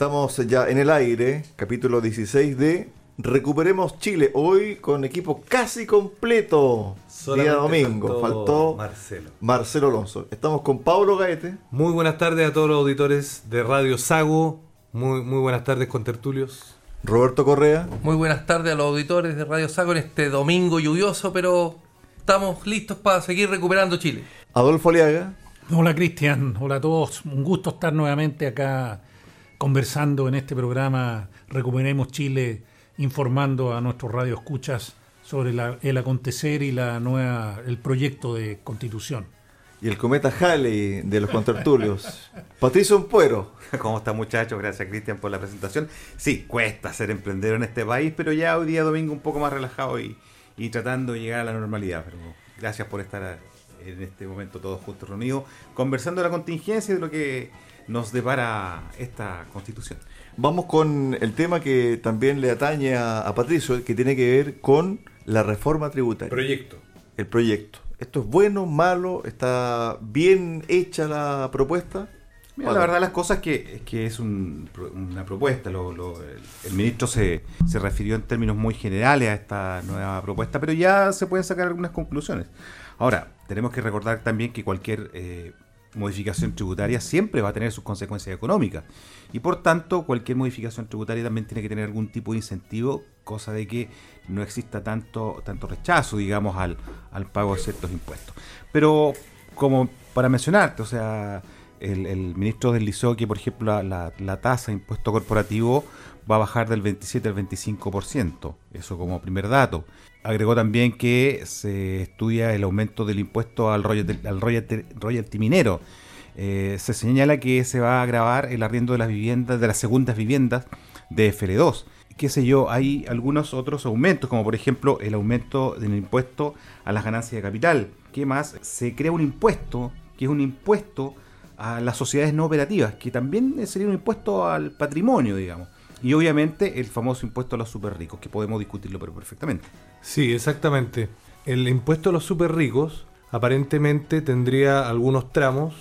Estamos ya en el aire, capítulo 16 de Recuperemos Chile, hoy con equipo casi completo. Solamente día domingo, faltó faltó, Marcelo. Marcelo Alonso. Estamos con Pablo Gaete, Muy buenas tardes a todos los auditores de Radio Sago. Muy, muy buenas tardes con tertulios. Roberto Correa, Muy buenas tardes a los auditores de Radio Sago en este domingo lluvioso, pero estamos listos para seguir recuperando Chile. Adolfo Aliaga, Hola Cristian, hola a todos. Un gusto estar nuevamente acá conversando en este programa Recuperemos Chile, informando a nuestros radioescuchas sobre la- el acontecer y la nueva, el proyecto de constitución. y el cometa Halley de los contertulios. Patricio Empuero, ¿Cómo están muchachos? Gracias Cristian por la presentación. Sí, cuesta ser emprendedor en este país, pero ya hoy día domingo un poco más relajado y, y tratando de llegar a la normalidad. Pero gracias por estar en este momento todos juntos reunidos, conversando de la contingencia y de lo que nos depara esta constitución. vamos con el tema que también le atañe a, a Patricio, que tiene que ver con la reforma tributaria. Proyecto. el proyecto. ¿Esto es bueno, malo? ¿Está bien hecha la propuesta? Mira, la verdad las cosas que, es que es un- una propuesta. lo- lo- el, el ministro se, se refirió en términos muy generales a esta nueva propuesta, pero ya se pueden sacar algunas conclusiones. Ahora, tenemos que recordar también que cualquier eh, modificación tributaria siempre va a tener sus consecuencias económicas. Y por tanto, cualquier modificación tributaria también tiene que tener algún tipo de incentivo, cosa de que no exista tanto, tanto rechazo, digamos, al, al pago de ciertos impuestos. Pero, como para mencionarte, o sea, el, el ministro deslizó que, por ejemplo, la, la- la tasa de impuesto corporativo va a bajar del 27 al 25%. Eso como primer dato. Agregó también que se estudia el aumento del impuesto al royalty, al royalty- minero. Eh, se señala que se va a agravar el arriendo de las viviendas, de las segundas viviendas de FL2. Qué sé yo, hay algunos otros aumentos, como por ejemplo el aumento del impuesto a las ganancias de capital. ¿Qué más? Se crea un impuesto, que es un impuesto a las sociedades no operativas, que también sería un impuesto al patrimonio, digamos. Y obviamente el famoso impuesto a los super ricos, que podemos discutirlo pero perfectamente. Sí, exactamente. El impuesto a los super ricos aparentemente tendría algunos tramos.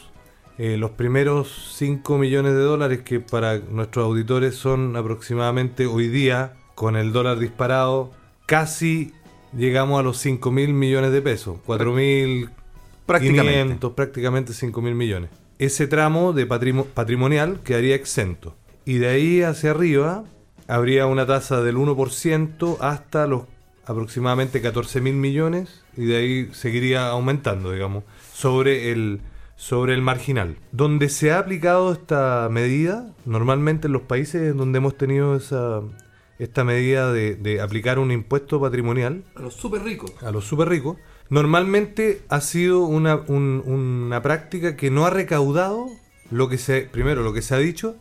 Eh, los primeros 5 millones de dólares, que para nuestros auditores son aproximadamente hoy día, con el dólar disparado, casi llegamos a los 5 mil millones de pesos. 4 mil Prácticamente. 500, prácticamente 5 mil millones. Ese tramo de patrimo- patrimonial quedaría exento. Y de ahí hacia arriba habría una tasa del 1% hasta los aproximadamente 14 mil millones y de ahí seguiría aumentando, digamos, sobre el, sobre el marginal. Donde se ha aplicado esta medida, normalmente en los países donde hemos tenido esa, esta medida de, de aplicar un impuesto patrimonial, A los súper ricos. a los súper ricos, normalmente ha sido una, un- una práctica que no ha recaudado lo que se, primero lo que se ha dicho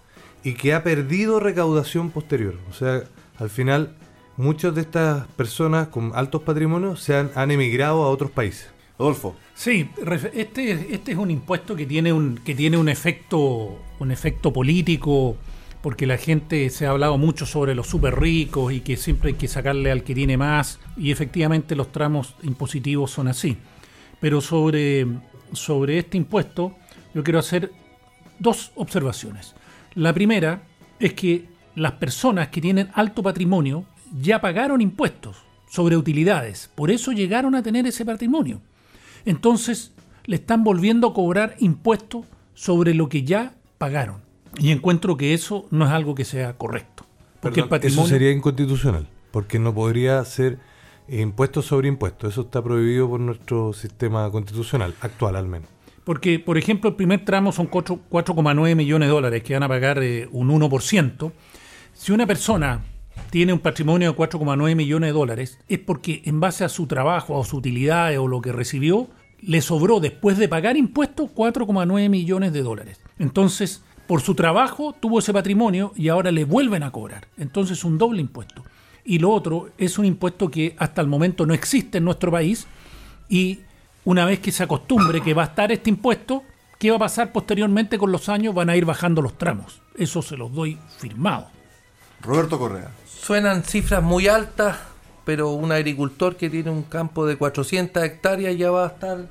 y que ha perdido recaudación posterior. O sea, al final muchas de estas personas con altos patrimonios se han, han emigrado a otros países. Adolfo, Sí, este, este es un impuesto que tiene un, que tiene un efecto, un efecto político, porque la gente se ha hablado mucho sobre los súper ricos y que siempre hay que sacarle al que tiene más, y efectivamente los tramos impositivos son así. Pero sobre, sobre este impuesto, yo quiero hacer dos observaciones. La primera es que las personas que tienen alto patrimonio ya pagaron impuestos sobre utilidades, por eso llegaron a tener ese patrimonio. Entonces le están volviendo a cobrar impuestos sobre lo que ya pagaron. Y encuentro que eso no es algo que sea correcto. Porque el patrimonio... Eso sería inconstitucional, porque no podría ser impuesto sobre impuesto. Eso está prohibido por nuestro sistema constitucional, actual al menos. Porque, por ejemplo, el primer tramo son cuatro- 4,9 millones de dólares que van a pagar eh, un 1%. Si una persona tiene un patrimonio de 4,9 millones de dólares, es porque en base a su trabajo, a sus utilidades o lo que recibió, le sobró después de pagar impuestos 4,9 millones de dólares. Entonces, por su trabajo tuvo ese patrimonio y ahora le vuelven a cobrar. Entonces un doble impuesto. Y lo otro es un impuesto que hasta el momento no existe en nuestro país y una vez que se acostumbre que va a estar este impuesto, ¿qué va a pasar posteriormente con los años? Van a ir bajando los tramos. Eso se los doy firmado. Roberto Correa. Suenan cifras muy altas, pero un agricultor que tiene un campo de 400 hectáreas ya va a estar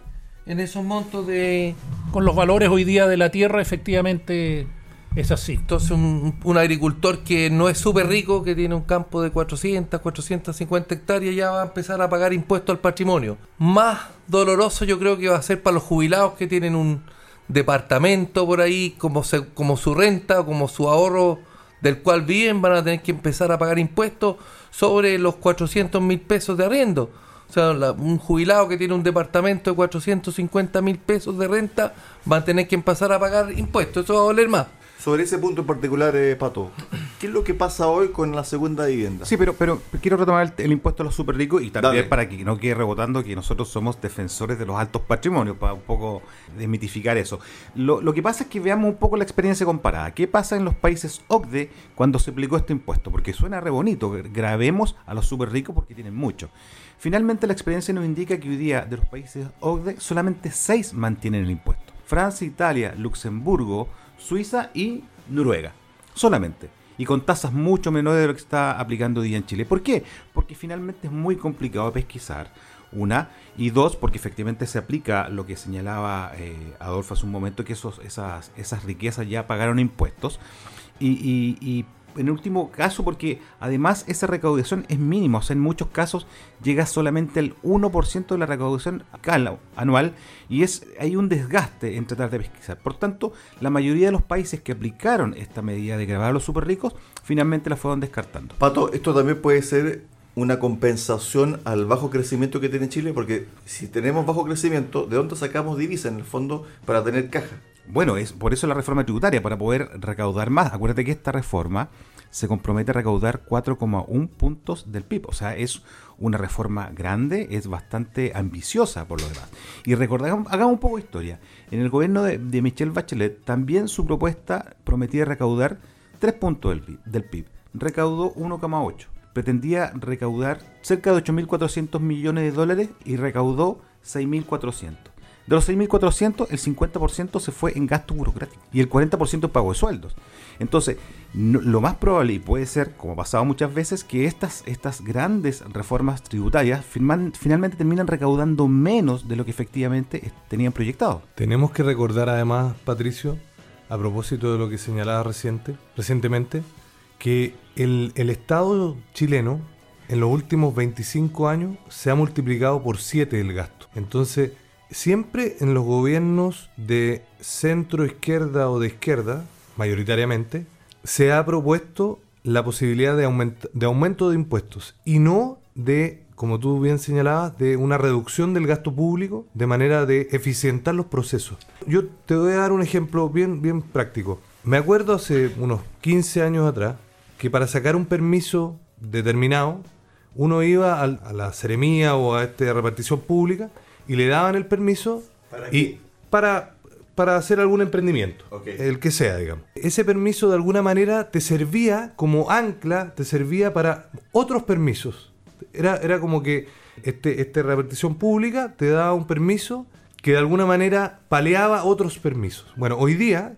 en esos montos de... Con los valores hoy día de la tierra, efectivamente es así. Entonces un, un agricultor que no es súper rico, que tiene un campo de 400, 450 hectáreas, ya va a empezar a pagar impuestos al patrimonio. Más doloroso yo creo que va a ser para los jubilados que tienen un departamento por ahí como, se- como su renta o como su ahorro del cual viven, van a tener que empezar a pagar impuestos sobre los 400 mil pesos de arriendo. O sea, la- un jubilado que tiene un departamento de 450 mil pesos de renta va a tener que empezar a pagar impuestos. Eso va a doler más. Sobre ese punto en particular, eh, Pato, ¿qué es lo que pasa hoy con la segunda vivienda? Sí, pero, pero quiero retomar el, el impuesto a los super ricos y también Dale. para que no quede rebotando que nosotros somos defensores de los altos patrimonios, para un poco desmitificar eso. Lo, lo que pasa es que veamos un poco la experiencia comparada. ¿Qué pasa en los países OCDE cuando se aplicó este impuesto? Porque suena re bonito, grabemos a los super ricos porque tienen mucho. Finalmente la experiencia nos indica que hoy día de los países OCDE solamente 6 mantienen el impuesto. Francia, Italia, Luxemburgo, Suiza y Noruega. Solamente. Y con tasas mucho menores de lo que está aplicando hoy día en Chile. ¿Por qué? Porque finalmente es muy complicado pesquisar. Una. Y dos, porque efectivamente se aplica lo que señalaba eh, Adolfo hace un momento, que esos, esas, esas riquezas ya pagaron impuestos. Y, y- y en último caso, porque además esa recaudación es mínima, o sea, en muchos casos llega solamente al 1% de la recaudación anual y es hay un desgaste en tratar de pesquisar. Por tanto, la mayoría de los países que aplicaron esta medida de grabar a los super ricos finalmente la fueron descartando. Pato, esto también puede ser una compensación al bajo crecimiento que tiene Chile, porque si tenemos bajo crecimiento, ¿de dónde sacamos divisa en el fondo para tener caja? Bueno, es por eso la reforma tributaria, para poder recaudar más. Acuérdate que esta reforma se compromete a recaudar 4,1 puntos del PIB. O sea, es una reforma grande, es bastante ambiciosa por lo demás. Y recordamos, hagamos un poco de historia. En el gobierno de, de Michelle Bachelet, también su propuesta prometía recaudar 3 puntos del PIB. Del PIB. Recaudó 1,8. Pretendía recaudar cerca de 8.400 millones de dólares y recaudó 6.400. De los 6.400, el 50% se fue en gasto burocrático y el 40% en pago de sueldos. Entonces, lo más probable, y puede ser, como ha pasado muchas veces, que estas, estas grandes reformas tributarias finalmente terminan recaudando menos de lo que efectivamente tenían proyectado. Tenemos que recordar además, Patricio, a propósito de lo que señalaba reciente, recientemente, que el, el Estado chileno en los últimos 25 años se ha multiplicado por 7 el gasto. Entonces, siempre en los gobiernos de centro izquierda o de izquierda, mayoritariamente, se ha propuesto la posibilidad de, aumenta- de aumento de impuestos y no de, como tú bien señalabas, de una reducción del gasto público de manera de eficientar los procesos. Yo te voy a dar un ejemplo bien, bien práctico. Me acuerdo hace unos 15 años atrás que para sacar un permiso determinado, uno iba a, la seremía o a esta repartición pública y le daban el permiso ¿Para y qué? para, para hacer algún emprendimiento, Ok. el que sea, digamos. Ese permiso de alguna manera te servía como ancla, te servía para otros permisos. Era, era como que este, esta repartición pública te daba un permiso que de alguna manera paleaba otros permisos. Bueno, hoy día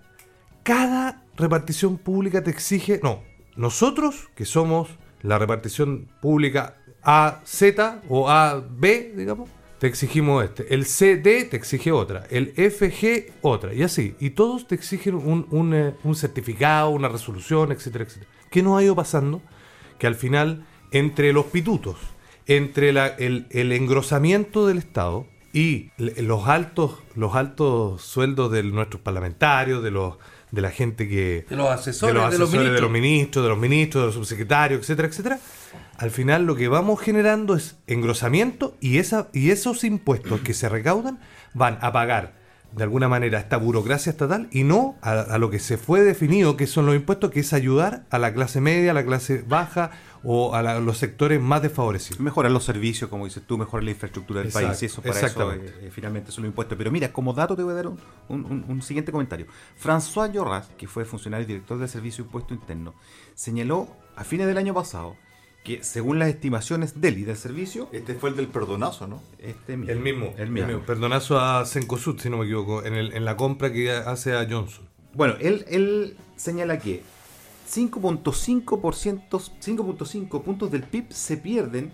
cada repartición pública te exige, no, nosotros que somos la repartición pública AZ o AB, digamos, te exigimos este. El CD te exige otra. El FG otra. Y así. Y todos te exigen un, un, eh, un certificado, una resolución, etcétera, etcétera. ¿Qué nos ha ido pasando? Que al final, entre los pitutos, entre la- el, el engrosamiento del Estado y los altos, los altos sueldos de nuestros parlamentarios, de los de la gente que De los asesores, de los, de los asesores, de los ministros. ministros, de los ministros, de los subsecretarios, etcétera, etcétera. Al final lo que vamos generando es engrosamiento y, esa, y esos impuestos que se recaudan van a pagar de alguna manera esta burocracia estatal y no a, a lo que se fue definido que son los impuestos, que es ayudar a la clase media, a la clase baja o a la- los sectores más desfavorecidos. Mejorar los servicios, como dices tú, mejorar la infraestructura del Exacto, país. Eso para eso exactamente. eh, eh, finalmente son los impuestos. Pero mira, como dato te voy a dar un, un- siguiente comentario. François Lloras, que fue funcionario y director del Servicio de Impuesto Interno, señaló a fines del año pasado que según las estimaciones del y del servicio, Este fue el del perdonazo, ¿no? este mismo, El mismo, el mismo. Perdonazo a Cencosud, si no me equivoco, en, el- en la compra que hace a Johnson. Bueno, él, él señala que 5.5% 5.5 puntos del PIB se pierden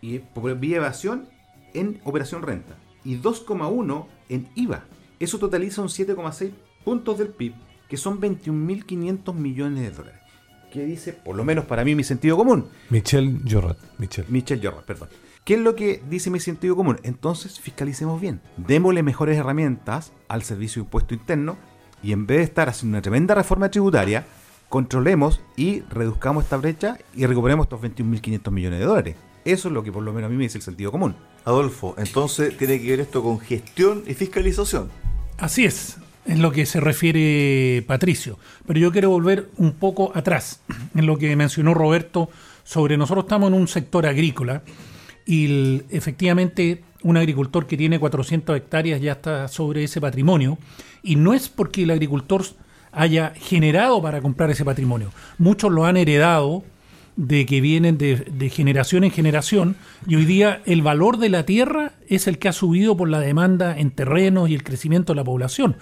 y por vía evasión en operación renta y 2,1 en IVA. Eso totaliza un 7,6 puntos del PIB, que son 21.500 millones de dólares. ¿Qué dice? Por lo menos para mí mi sentido común. Michel Jorrat. Michel. Michel Jorra, perdón. ¿Qué es lo que dice mi sentido común? Entonces fiscalicemos bien. Démosle mejores herramientas al servicio de impuesto interno y en vez de estar haciendo una tremenda reforma tributaria, controlemos y reduzcamos esta brecha y recuperemos estos 21.500 millones de dólares. Eso es lo que por lo menos a mí me dice el sentido común. Adolfo, entonces tiene que ver esto con gestión y fiscalización. Así es, en lo que se refiere Patricio. Pero yo quiero volver un poco atrás, en lo que mencionó Roberto sobre nosotros estamos en un sector agrícola y efectivamente un agricultor que tiene 400 hectáreas ya está sobre ese patrimonio y no es porque el agricultor haya generado para comprar ese patrimonio. Muchos lo han heredado de que vienen de, de generación en generación y hoy día el valor de la tierra es el que ha subido por la demanda en terrenos y el crecimiento de la población.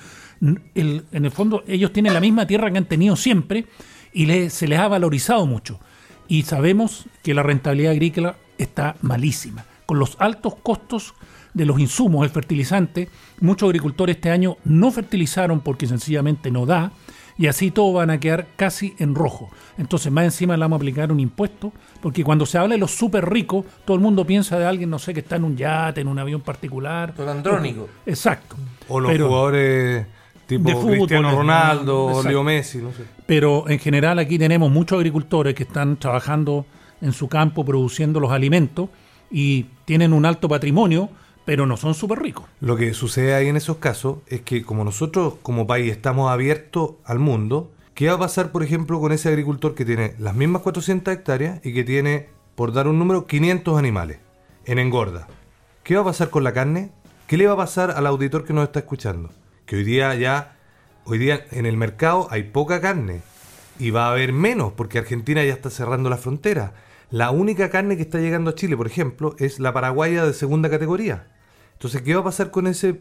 El- en el fondo ellos tienen la misma tierra que han tenido siempre y le- se les ha valorizado mucho. Y sabemos que la rentabilidad agrícola está malísima. Con los altos costos de los insumos, el fertilizante, muchos agricultores este año no fertilizaron porque sencillamente no da y así todos van a quedar casi en rojo. Entonces más encima le vamos a aplicar un impuesto porque cuando se habla de los súper ricos, todo el mundo piensa de alguien, no sé, que está en un yate, en un avión particular. Don Andrónico. Exacto. O los Pero- jugadores tipo de fútbol, Cristiano Ronaldo. Leo Messi, no sé. Pero en general aquí tenemos muchos agricultores que están trabajando en su campo produciendo los alimentos y tienen un alto patrimonio, pero no son súper ricos. Lo que sucede ahí en esos casos es que como nosotros como país estamos abiertos al mundo, ¿qué va a pasar por ejemplo con ese agricultor que tiene las mismas 400 hectáreas y que tiene, por dar un número, 500 animales en engorda? ¿Qué va a pasar con la carne? ¿Qué le va a pasar al auditor que nos está escuchando? Que hoy día ya, hoy día en el mercado hay poca carne y va a haber menos porque Argentina ya está cerrando la frontera. La única carne que está llegando a Chile, por ejemplo, es la paraguaya de segunda categoría. Entonces, ¿qué va a pasar con ese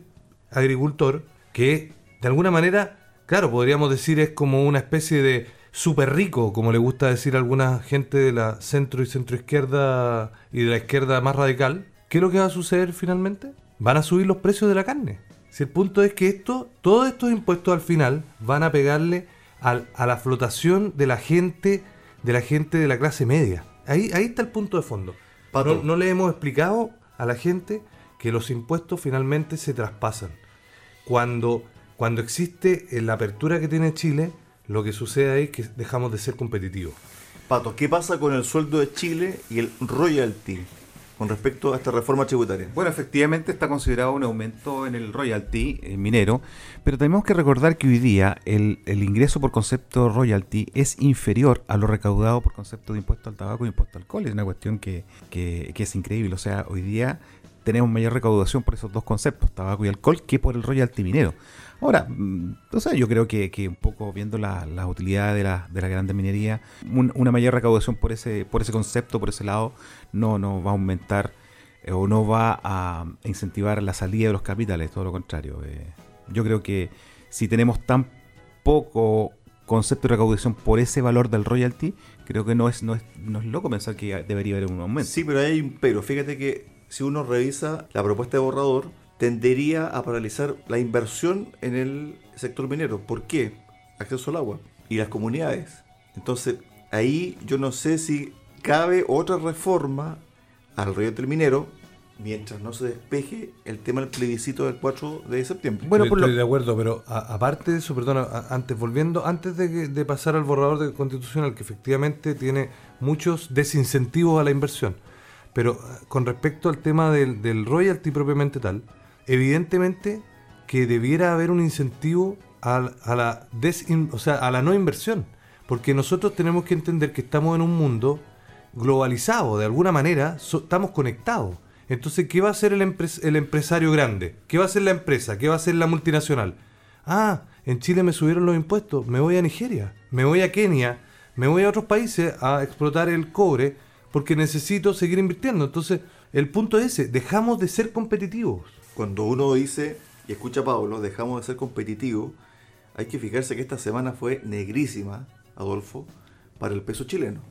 agricultor que, de alguna manera, claro, podríamos decir es como una especie de súper rico, como le gusta decir a alguna gente de la centro y centro izquierda y de la izquierda más radical? ¿Qué es lo que va a suceder finalmente? Van a subir los precios de la carne. Si el punto es que esto, todos estos impuestos al final van a pegarle al- a la flotación de la gente, de la gente de la clase media. Ahí, ahí está el punto de fondo. No, no le hemos explicado a la gente que los impuestos finalmente se traspasan. Cuando, cuando existe la apertura que tiene Chile, lo que sucede ahí es que dejamos de ser competitivos. Pato, ¿qué pasa con el sueldo de Chile y el royalty con respecto a esta reforma tributaria? Bueno, efectivamente está considerado un aumento en el royalty eh, minero, pero tenemos que recordar que hoy día el, el ingreso por concepto royalty es inferior a lo recaudado por concepto de impuesto al tabaco y impuesto al alcohol. Es una cuestión que, que- que es increíble. O sea, hoy día tenemos mayor recaudación por esos dos conceptos, tabaco y alcohol, que por el royalty minero. Ahora, mm, o sea, yo creo que, que un poco viendo la- las utilidades de la, de la grande minería, un- una mayor recaudación por ese, por ese concepto, por ese lado, no, no va a aumentar eh, o no va a incentivar la salida de los capitales, todo lo contrario. eh. yo creo que si tenemos tan poco concepto de recaudación por ese valor del royalty, creo que no es, no es, no es loco pensar que debería haber un aumento. Sí, pero hay un pero. Fíjate que si uno revisa la propuesta de borrador, tendería a paralizar la inversión en el sector minero. ¿Por qué? Acceso al agua y las comunidades. Entonces, ahí yo no sé si cabe otra reforma al royalty minero mientras no se despeje el tema del plebiscito del 4 de septiembre. Bueno, estoy, por lo- estoy de acuerdo, pero a- aparte de eso, perdona, a- antes volviendo, antes de, pasar al borrador de constitucional, que efectivamente tiene muchos desincentivos a la inversión, pero ah, con respecto al tema del, del royalty propiamente tal, evidentemente que debiera haber un incentivo a, a la o sea, a la no inversión. Porque nosotros tenemos que entender que estamos en un mundo globalizado, de alguna manera, estamos conectados. Entonces, ¿qué va a hacer el, el empresario grande? ¿Qué va a hacer la empresa? ¿Qué va a hacer la multinacional? Ah, en Chile me subieron los impuestos, me voy a Nigeria, me voy a Kenia, me voy a otros países a explotar el cobre porque necesito seguir invirtiendo. Entonces, el punto es ese, dejamos de ser competitivos. Cuando uno dice, y escucha a Pablo, dejamos de ser competitivos, hay que fijarse que esta semana fue negrísima, Adolfo, para el peso chileno.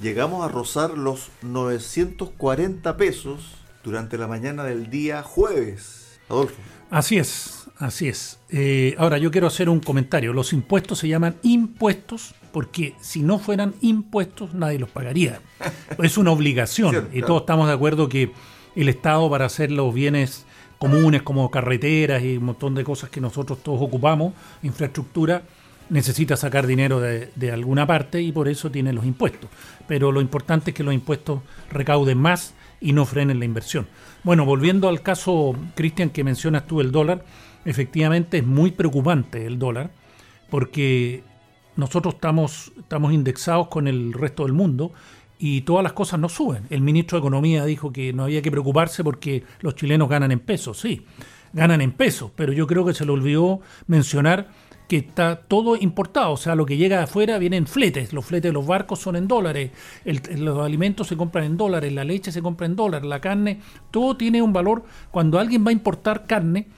Llegamos a rozar los 940 pesos durante la mañana del día jueves. Adolfo. Así es, así es. Eh, ahora yo quiero hacer un comentario. Los impuestos se llaman impuestos porque si no fueran impuestos nadie los pagaría. Es una obligación Cierto, y claro. todos estamos de acuerdo que el Estado para hacer los bienes comunes como carreteras y un montón de cosas que nosotros todos ocupamos, infraestructura, necesita sacar dinero de, de alguna parte y por eso tiene los impuestos. Pero lo importante es que los impuestos recauden más y no frenen la inversión. Bueno, volviendo al caso, Cristian, que mencionas tú el dólar, efectivamente es muy preocupante el dólar, porque nosotros estamos, estamos indexados con el resto del mundo y todas las cosas no suben. El ministro de Economía dijo que no había que preocuparse porque los chilenos ganan en pesos, sí, ganan en pesos, pero yo creo que se le olvidó mencionar que está todo importado, o sea, lo que llega de afuera viene en fletes, los fletes de los barcos son en dólares, los alimentos se compran en dólares, la leche se compra en dólares, la carne, todo tiene un valor. Cuando alguien va a importar carne,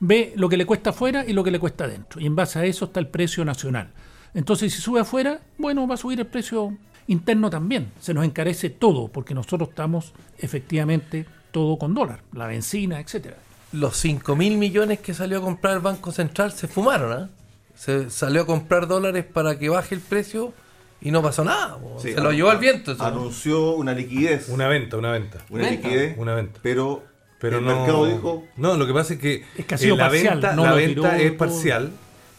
ve lo que le cuesta afuera y lo que le cuesta adentro, y en base a eso está el precio nacional. Entonces, si sube afuera, bueno, va a subir el precio interno también, se nos encarece todo, porque nosotros estamos efectivamente todo con dólar, la benzina, etcétera. Los 5 mil millones que salió a comprar el Banco Central se fumaron, ¿ah? Se salió a comprar dólares para que baje el precio y no pasó nada. Sí, se lo llevó al viento. eso. Anunció una liquidez. Una venta, una venta. una venta. liquidez. Una venta. Pero, Pero el no, mercado dijo, no, lo que pasa es que, Es que ha eh, sido la parcial, venta, no la venta tiró es todo. parcial,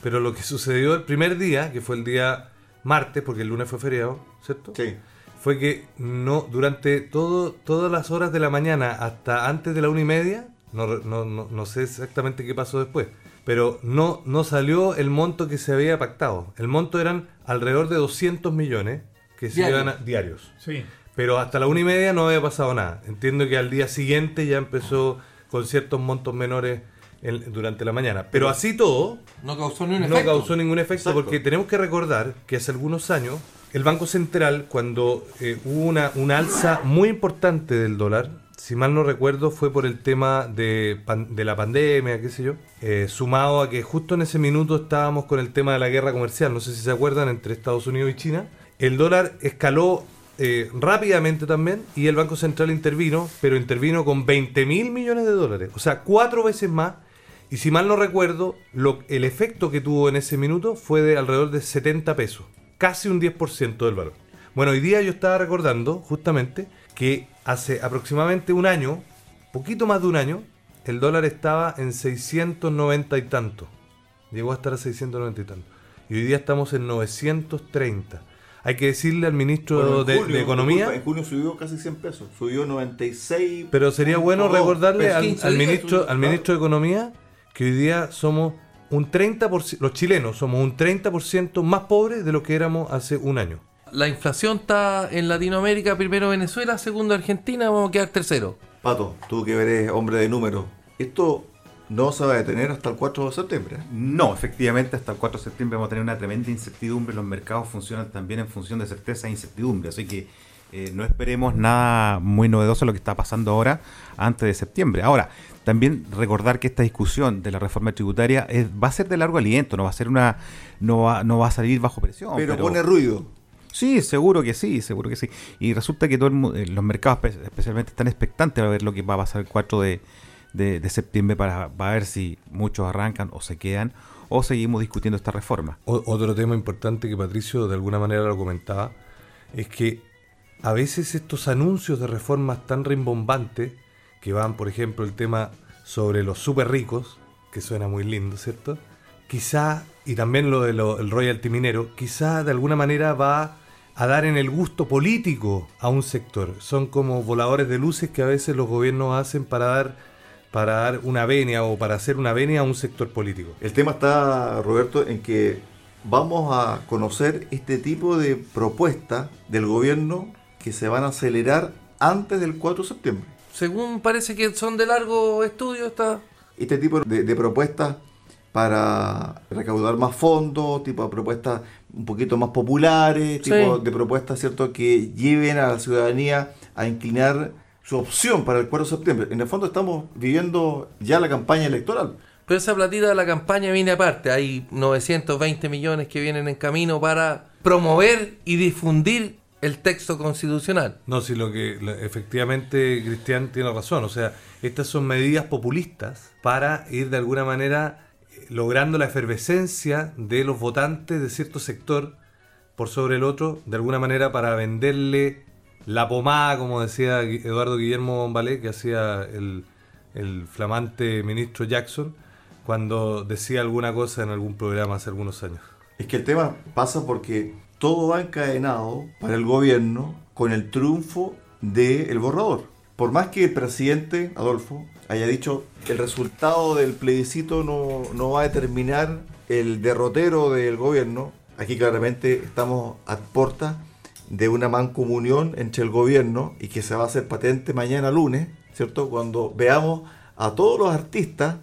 pero lo que sucedió el primer día, que fue el día martes, porque el lunes fue feriado, ¿cierto? sí, Fue que no durante todo, todas las horas de la mañana hasta antes de la una y media, no, no, no, no sé exactamente qué pasó después, pero no, no salió el monto que se había pactado. El monto eran alrededor de 200 millones que se iban a- diarios. Sí. Pero hasta la una y media no había pasado nada. Entiendo que al día siguiente ya empezó con ciertos montos menores en- durante la mañana. Pero así todo, No causó ni un no efecto. causó ningún efecto Exacto. porque tenemos que recordar que hace algunos años el Banco Central, cuando eh, hubo una, una alza muy importante del dólar, si mal no recuerdo, fue por el tema de, la pandemia, qué sé yo, eh, sumado a que justo en ese minuto estábamos con el tema de la guerra comercial, no sé si se acuerdan, entre Estados Unidos y China, el dólar escaló eh, rápidamente también y el Banco Central intervino, pero intervino con 20 mil millones de dólares, o sea, cuatro veces más. Y si mal no recuerdo, el efecto que tuvo en ese minuto fue de alrededor de 70 pesos, casi un 10% del valor. Bueno, hoy día yo estaba recordando justamente que hace aproximadamente un año, poquito más de un año, el dólar estaba en 690 y tanto. Llegó a estar a 690 y tanto. Y hoy día estamos en 930. Hay que decirle al ministro bueno, de, junio, de Economía, en junio subió casi 100 pesos, subió 96. pero sería bueno recordarle al, 15 al días ministro, al ministro de Economía que hoy día somos un 30%, los chilenos somos un 30% más pobres de lo que éramos hace un año. La inflación está en Latinoamérica, primero Venezuela, segundo Argentina, vamos a quedar tercero. Pato, tú que eres hombre de números, esto no se va a detener hasta el 4 de septiembre. No, efectivamente, hasta el 4 de septiembre vamos a tener una tremenda incertidumbre. Los mercados funcionan también en función de certeza e incertidumbre. Así que eh, no esperemos nada muy novedoso lo que está pasando ahora antes de septiembre. Ahora, también recordar que esta discusión de la reforma tributaria es- va a ser de largo aliento, no va a ser una, no va, no va a salir bajo presión. pero, pone ruido. Sí, seguro que sí, seguro que sí. Y resulta que todo el eh, los mercados espe- especialmente están expectantes a ver lo que va a pasar el 4 de, de- de septiembre para, para ver si muchos arrancan o se quedan o seguimos discutiendo esta reforma. O- otro tema importante que Patricio de alguna manera lo comentaba es que a veces estos anuncios de reformas tan rimbombantes que van, por ejemplo, el tema sobre los super ricos, que suena muy lindo, ¿cierto? Quizá, y también lo del royalty minero, quizá de alguna manera va a dar en el gusto político a un sector. Son como voladores de luces que a veces los gobiernos hacen para dar para dar una venia o para hacer una venia a un sector político. El tema está, Roberto, en que vamos a conocer este tipo de propuestas del gobierno que se van a acelerar antes del 4 de septiembre. Según parece que son de largo estudio, está Este tipo de, de propuestas para recaudar más fondos, tipo de propuestas un poquito más populares, tipo de propuestas cierto que lleven a la ciudadanía a inclinar su opción para el 4 de septiembre. En el fondo estamos viviendo ya la campaña electoral. Pero esa platita de la campaña viene aparte. Hay 920 millones que vienen en camino para promover y difundir el texto constitucional. No, si lo que lo- efectivamente Cristian tiene razón, o sea, estas son medidas populistas para ir de alguna manera eh, logrando la efervescencia de los votantes de cierto sector por sobre el otro, de alguna manera para venderle la pomada, como decía Eduardo Guillermo Bombalé, que hacía el, el flamante ministro Jackson, cuando decía alguna cosa en algún programa hace algunos años. Es que el tema pasa porque todo va encadenado para el gobierno con el triunfo del borrador. Por más que el presidente, Adolfo, haya dicho que el resultado del plebiscito no, no va a determinar el derrotero del gobierno, aquí claramente estamos a puertas de una mancomunión entre el gobierno y que se va a hacer patente mañana lunes, ¿cierto? Cuando veamos a todos los artistas,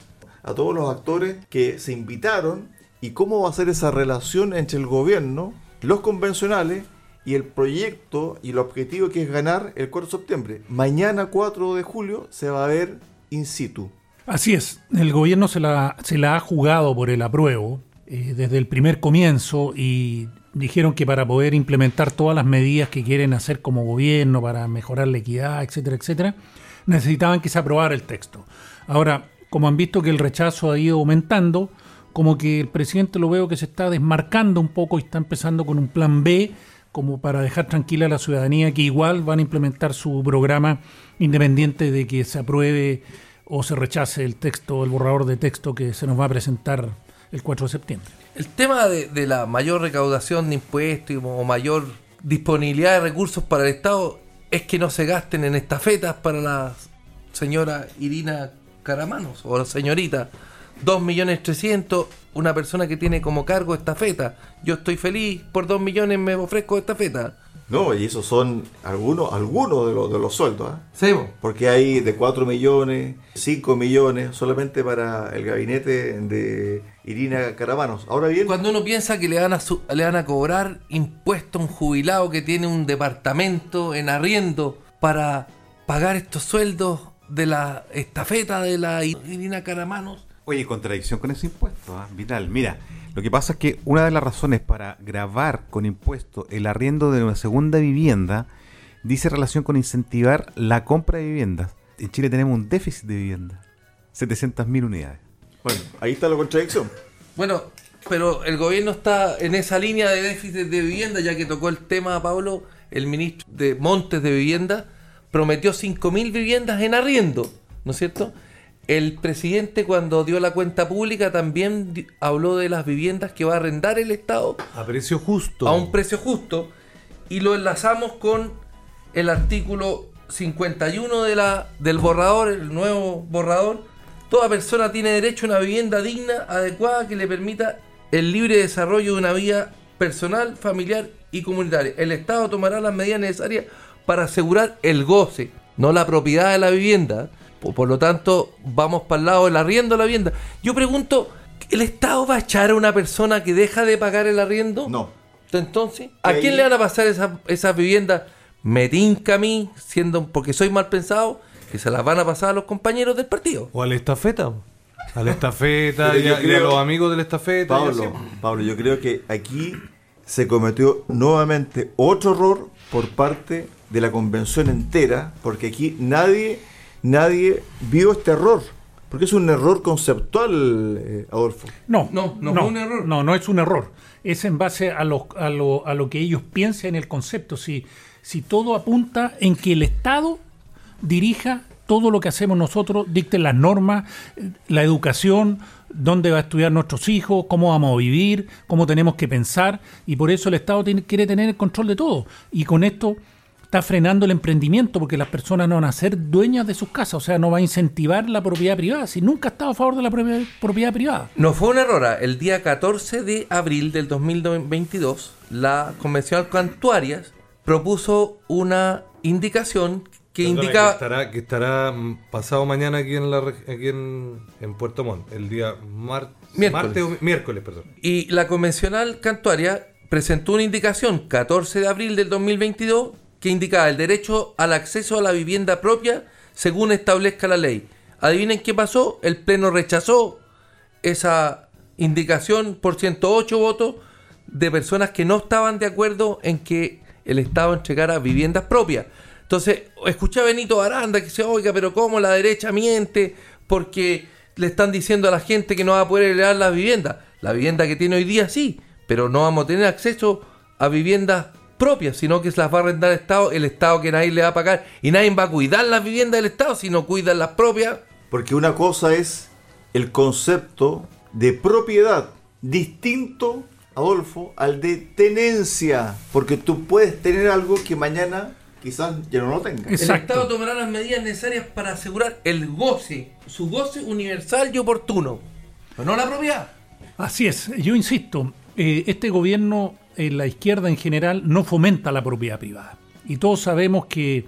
a todos los actores que se invitaron y cómo va a ser esa relación entre el gobierno, los convencionales y el proyecto y el objetivo que es ganar el 4 de septiembre. Mañana 4 de julio se va a ver in situ. Así es, el gobierno se la, se la ha jugado por el apruebo eh, desde el primer comienzo y dijeron que para poder implementar todas las medidas que quieren hacer como gobierno para mejorar la equidad, etcétera, etcétera, necesitaban que se aprobara el texto. Ahora, como han visto que el rechazo ha ido aumentando, como que el presidente lo veo que se está desmarcando un poco y está empezando con un plan B como para dejar tranquila a la ciudadanía que igual van a implementar su programa independiente de que se apruebe o se rechace el texto, el borrador de texto que se nos va a presentar el 4 de septiembre. El tema de, la mayor recaudación de impuestos y o mayor disponibilidad de recursos para el Estado es que no se gasten en estafetas para la señora Irina Caramanos o la señorita. 2 millones 300, una persona que tiene como cargo estafeta. Yo estoy feliz, por 2 millones me ofrezco estafeta. No, y esos son algunos, algunos de los, de los sueldos. Sí, po. porque hay de 4 millones, 5 millones solamente para el gabinete de Irina Caramanos. Ahora bien, Cuando uno piensa que le van a, su- le van a cobrar impuesto a un jubilado que tiene un departamento en arriendo para pagar estos sueldos de la estafeta de la Irina Caramanos. Oye, contradicción con ese impuesto, ¿ah? Vital. Mira, lo que pasa es que una de las razones para grabar con impuesto el arriendo de una segunda vivienda dice relación con incentivar la compra de viviendas. En Chile tenemos un déficit de vivienda. 700.000 unidades. bueno, ahí está la contradicción. Bueno, pero el gobierno está en esa línea de déficit de vivienda, ya que tocó el tema, Pablo, el ministro de Montes de Vivienda prometió 5.000 viviendas en arriendo, ¿no es cierto? El presidente cuando dio la cuenta pública también habló de las viviendas que va a arrendar el Estado A precio justo. a un precio justo y lo enlazamos con el artículo 51 de la, del borrador, el nuevo borrador. Toda persona tiene derecho a una vivienda digna, adecuada, que le permita el libre desarrollo de una vida personal, familiar y comunitaria. El Estado tomará las medidas necesarias para asegurar el goce, no la propiedad de la vivienda. Por, por lo tanto, vamos para el lado del arriendo de la vivienda. Yo pregunto, ¿el Estado va a echar a una persona que deja de pagar el arriendo? No. Entonces, ¿a Ahí- quién le van a pasar esas esas viviendas? Me tinca a mí, siendo porque soy mal pensado, que se las van a pasar a los compañeros del partido. O a la estafeta. A la estafeta y a, y a creo- los amigos de la estafeta. Pablo. Pablo, yo creo que aquí se cometió nuevamente otro error por parte de la convención entera, porque aquí nadie, nadie vio este error, porque es un error conceptual, eh, Adolfo. No, No, no fue un error. No, no es un error. Es en base a lo, a lo, a lo que ellos piensan en el concepto. Si, si todo apunta en que el Estado dirija todo lo que hacemos nosotros, dicte las normas, eh, la educación, dónde va a estudiar nuestros hijos, cómo vamos a vivir, cómo tenemos que pensar, y por eso el Estado tiene- quiere tener el control de todo. Y con esto está frenando el emprendimiento porque las personas no van a ser dueñas de sus casas, o sea, no va a incentivar la propiedad privada, si nunca ha estado a favor de la propiedad, propiedad privada. No fue un error. ah. El día 14 de abril del 2022, la Convención Cantuarias propuso una indicación que Perdona, indicaba... que estará, que estará mm, pasado mañana aquí en la aquí en, en Puerto Montt, el día mar- Miércoles. martes o mi- miércoles, perdón. Y la convencional cantuaria presentó una indicación 14 de abril del 2022 que indicaba el derecho al acceso a la vivienda propia según establezca la ley. Adivinen qué pasó, el Pleno rechazó esa indicación por 108 votos de personas que no estaban de acuerdo en que el Estado entregara viviendas propias. Entonces, escuché a Benito Aranda que se oiga, pero ¿cómo la derecha miente? Porque le están diciendo a la gente que no va a poder heredar la vivienda. La vivienda que tiene hoy día sí, pero no vamos a tener acceso a viviendas propias, sino que se las va a arrendar el Estado, el Estado que nadie le va a pagar y nadie va a cuidar las viviendas del Estado, si no cuidan las propias. Porque una cosa es el concepto de propiedad distinto, Adolfo, al de tenencia. Porque tú puedes tener algo que mañana quizás ya no lo tengas. Es- Exacto. El Estado tomará las medidas necesarias para asegurar el goce, su goce universal y oportuno, pero no la propiedad. Así es, yo insisto, eh, este gobierno, eh, la izquierda en general, no fomenta la propiedad privada. Y todos sabemos que,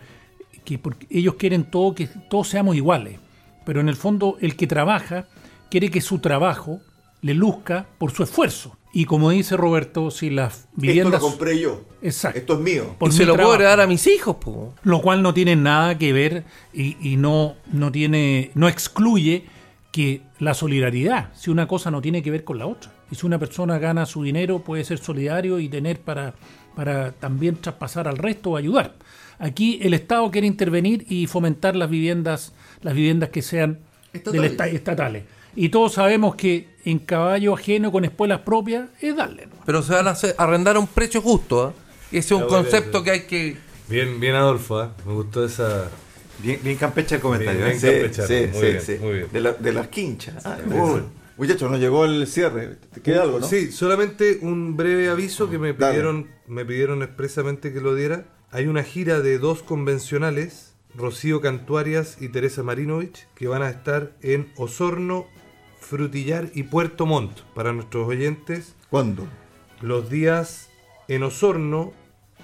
que porque ellos quieren todo, que todos seamos iguales. Pero en el fondo, el que trabaja quiere que su trabajo le luzca por su esfuerzo. Y como dice Roberto, si las Esto viviendas... lo compré yo. Exacto. Esto es mío. por y mi se lo puedo heredar a mis hijos, po. lo cual no tiene nada que ver y, y no, no tiene, no excluye que la solidaridad, si una cosa no tiene que ver con la otra. Y si una persona gana su dinero, puede ser solidario y tener para, para también traspasar al resto o ayudar. Aquí el Estado quiere intervenir y fomentar las viviendas, las viviendas que sean del Estatales. esta- estatales. Y todos sabemos que en caballo ajeno con espuelas propias es darle. ¿no? Pero se van a hacer- arrendar a un precio justo. ¿ah? Ese es un concepto que hay que... Bien, bien Adolfo, ¿ah? me gustó esa... Bien, bien campecha el comentario. Bien, ¿eh? bien. Sí, campechano. sí, Muy sí, bien, sí. muy bien. De, la- de las quinchas. Ah. Muchachos, nos llegó el cierre. ¿Te queda algo, no? Sí, solamente un breve aviso que me Dale. pidieron, me pidieron expresamente que lo diera. Hay una gira de dos convencionales, Rocío Cantuarias y Teresa Marinovich, que van a estar en Osorno, Frutillar y Puerto Montt. Para nuestros oyentes, ¿Cuándo? los días en Osorno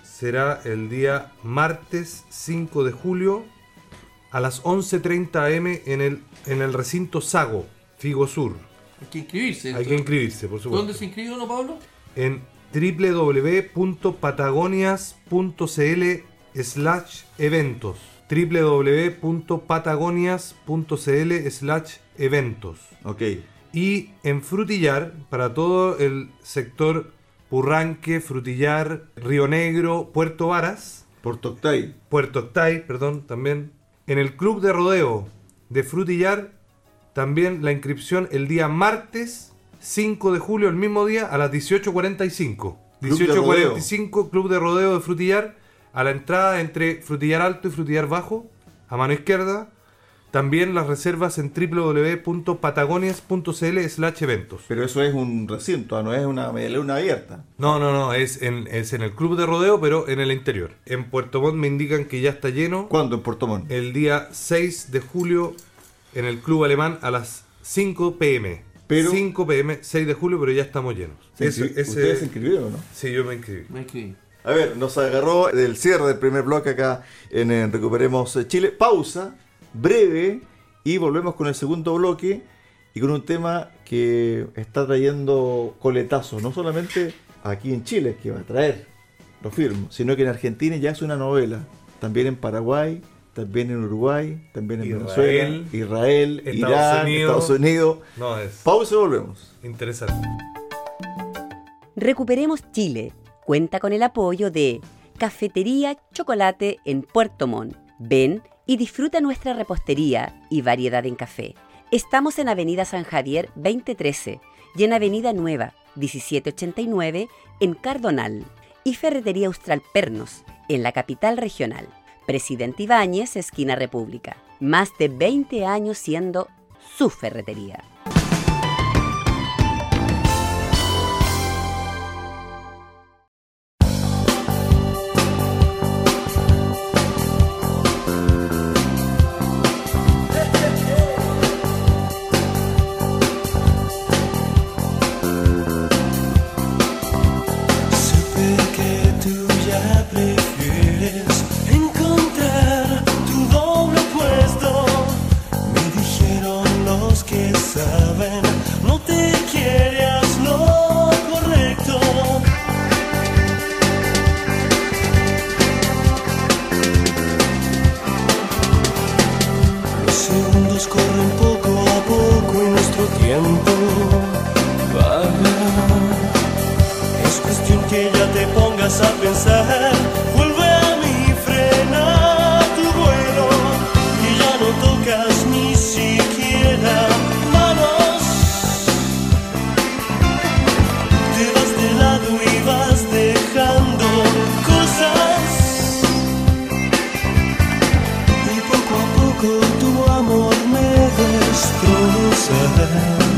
será el día martes 5 de julio a las 11.30 am en el, en el recinto Sago, Figo Sur. Hay que inscribirse. Hay que inscribirse, por supuesto ¿Dónde se inscribe uno, Pablo? en www.patagonias.cl slash eventos www.patagonias.cl slash eventos Ok. y en Frutillar para todo el sector Purranque, Frutillar, Río Negro, Puerto Varas Puerto Octay. Puerto Octay, perdón, también. En el club de rodeo de Frutillar, también la inscripción el día martes 5 de julio, el mismo día, a las 18.45. Club de 18.45, club de rodeo de Frutillar, a la entrada entre Frutillar Alto y Frutillar Bajo, a mano izquierda. También las reservas en www.patagonias.cl slash eventos. Pero eso es un recinto, ah, no es una media luna abierta. No, no, no, es en, es en el club de rodeo, pero en el interior. En Puerto Montt me indican que ya está lleno. ¿Cuándo en Puerto Montt? el día 6 de julio en el club alemán a las 5 pm. Pero- 5 pm, 6 de julio, pero ya estamos llenos. ¿Se Ese- inscri- ese- ¿Ustedes se inscribieron o no? Sí, yo me inscribí. Me inscribí. A ver, nos agarró del cierre del primer bloque acá en, eh, Recuperemos Chile. Pausa, breve, y volvemos con el segundo bloque y con un tema que está trayendo coletazos, no solamente aquí en Chile, que va a traer, lo firmo, sino que en Argentina ya es una novela. También en Paraguay, también en Uruguay, también en Israel, Venezuela, Israel, Estados Irán, Unidos. Estados Unidos. No, es Pausa y volvemos. interesante. Recuperemos Chile. Cuenta con el apoyo de Cafetería Chocolate en Puerto Montt. Ven y disfruta nuestra repostería y variedad en café. Estamos en Avenida San Javier 2013 y en Avenida Nueva 1789 en Cardonal. Y Ferretería Austral Pernos en la capital regional. Presidente Ibáñez, esquina República. Más de 20 años siendo su ferretería. Destroza. Y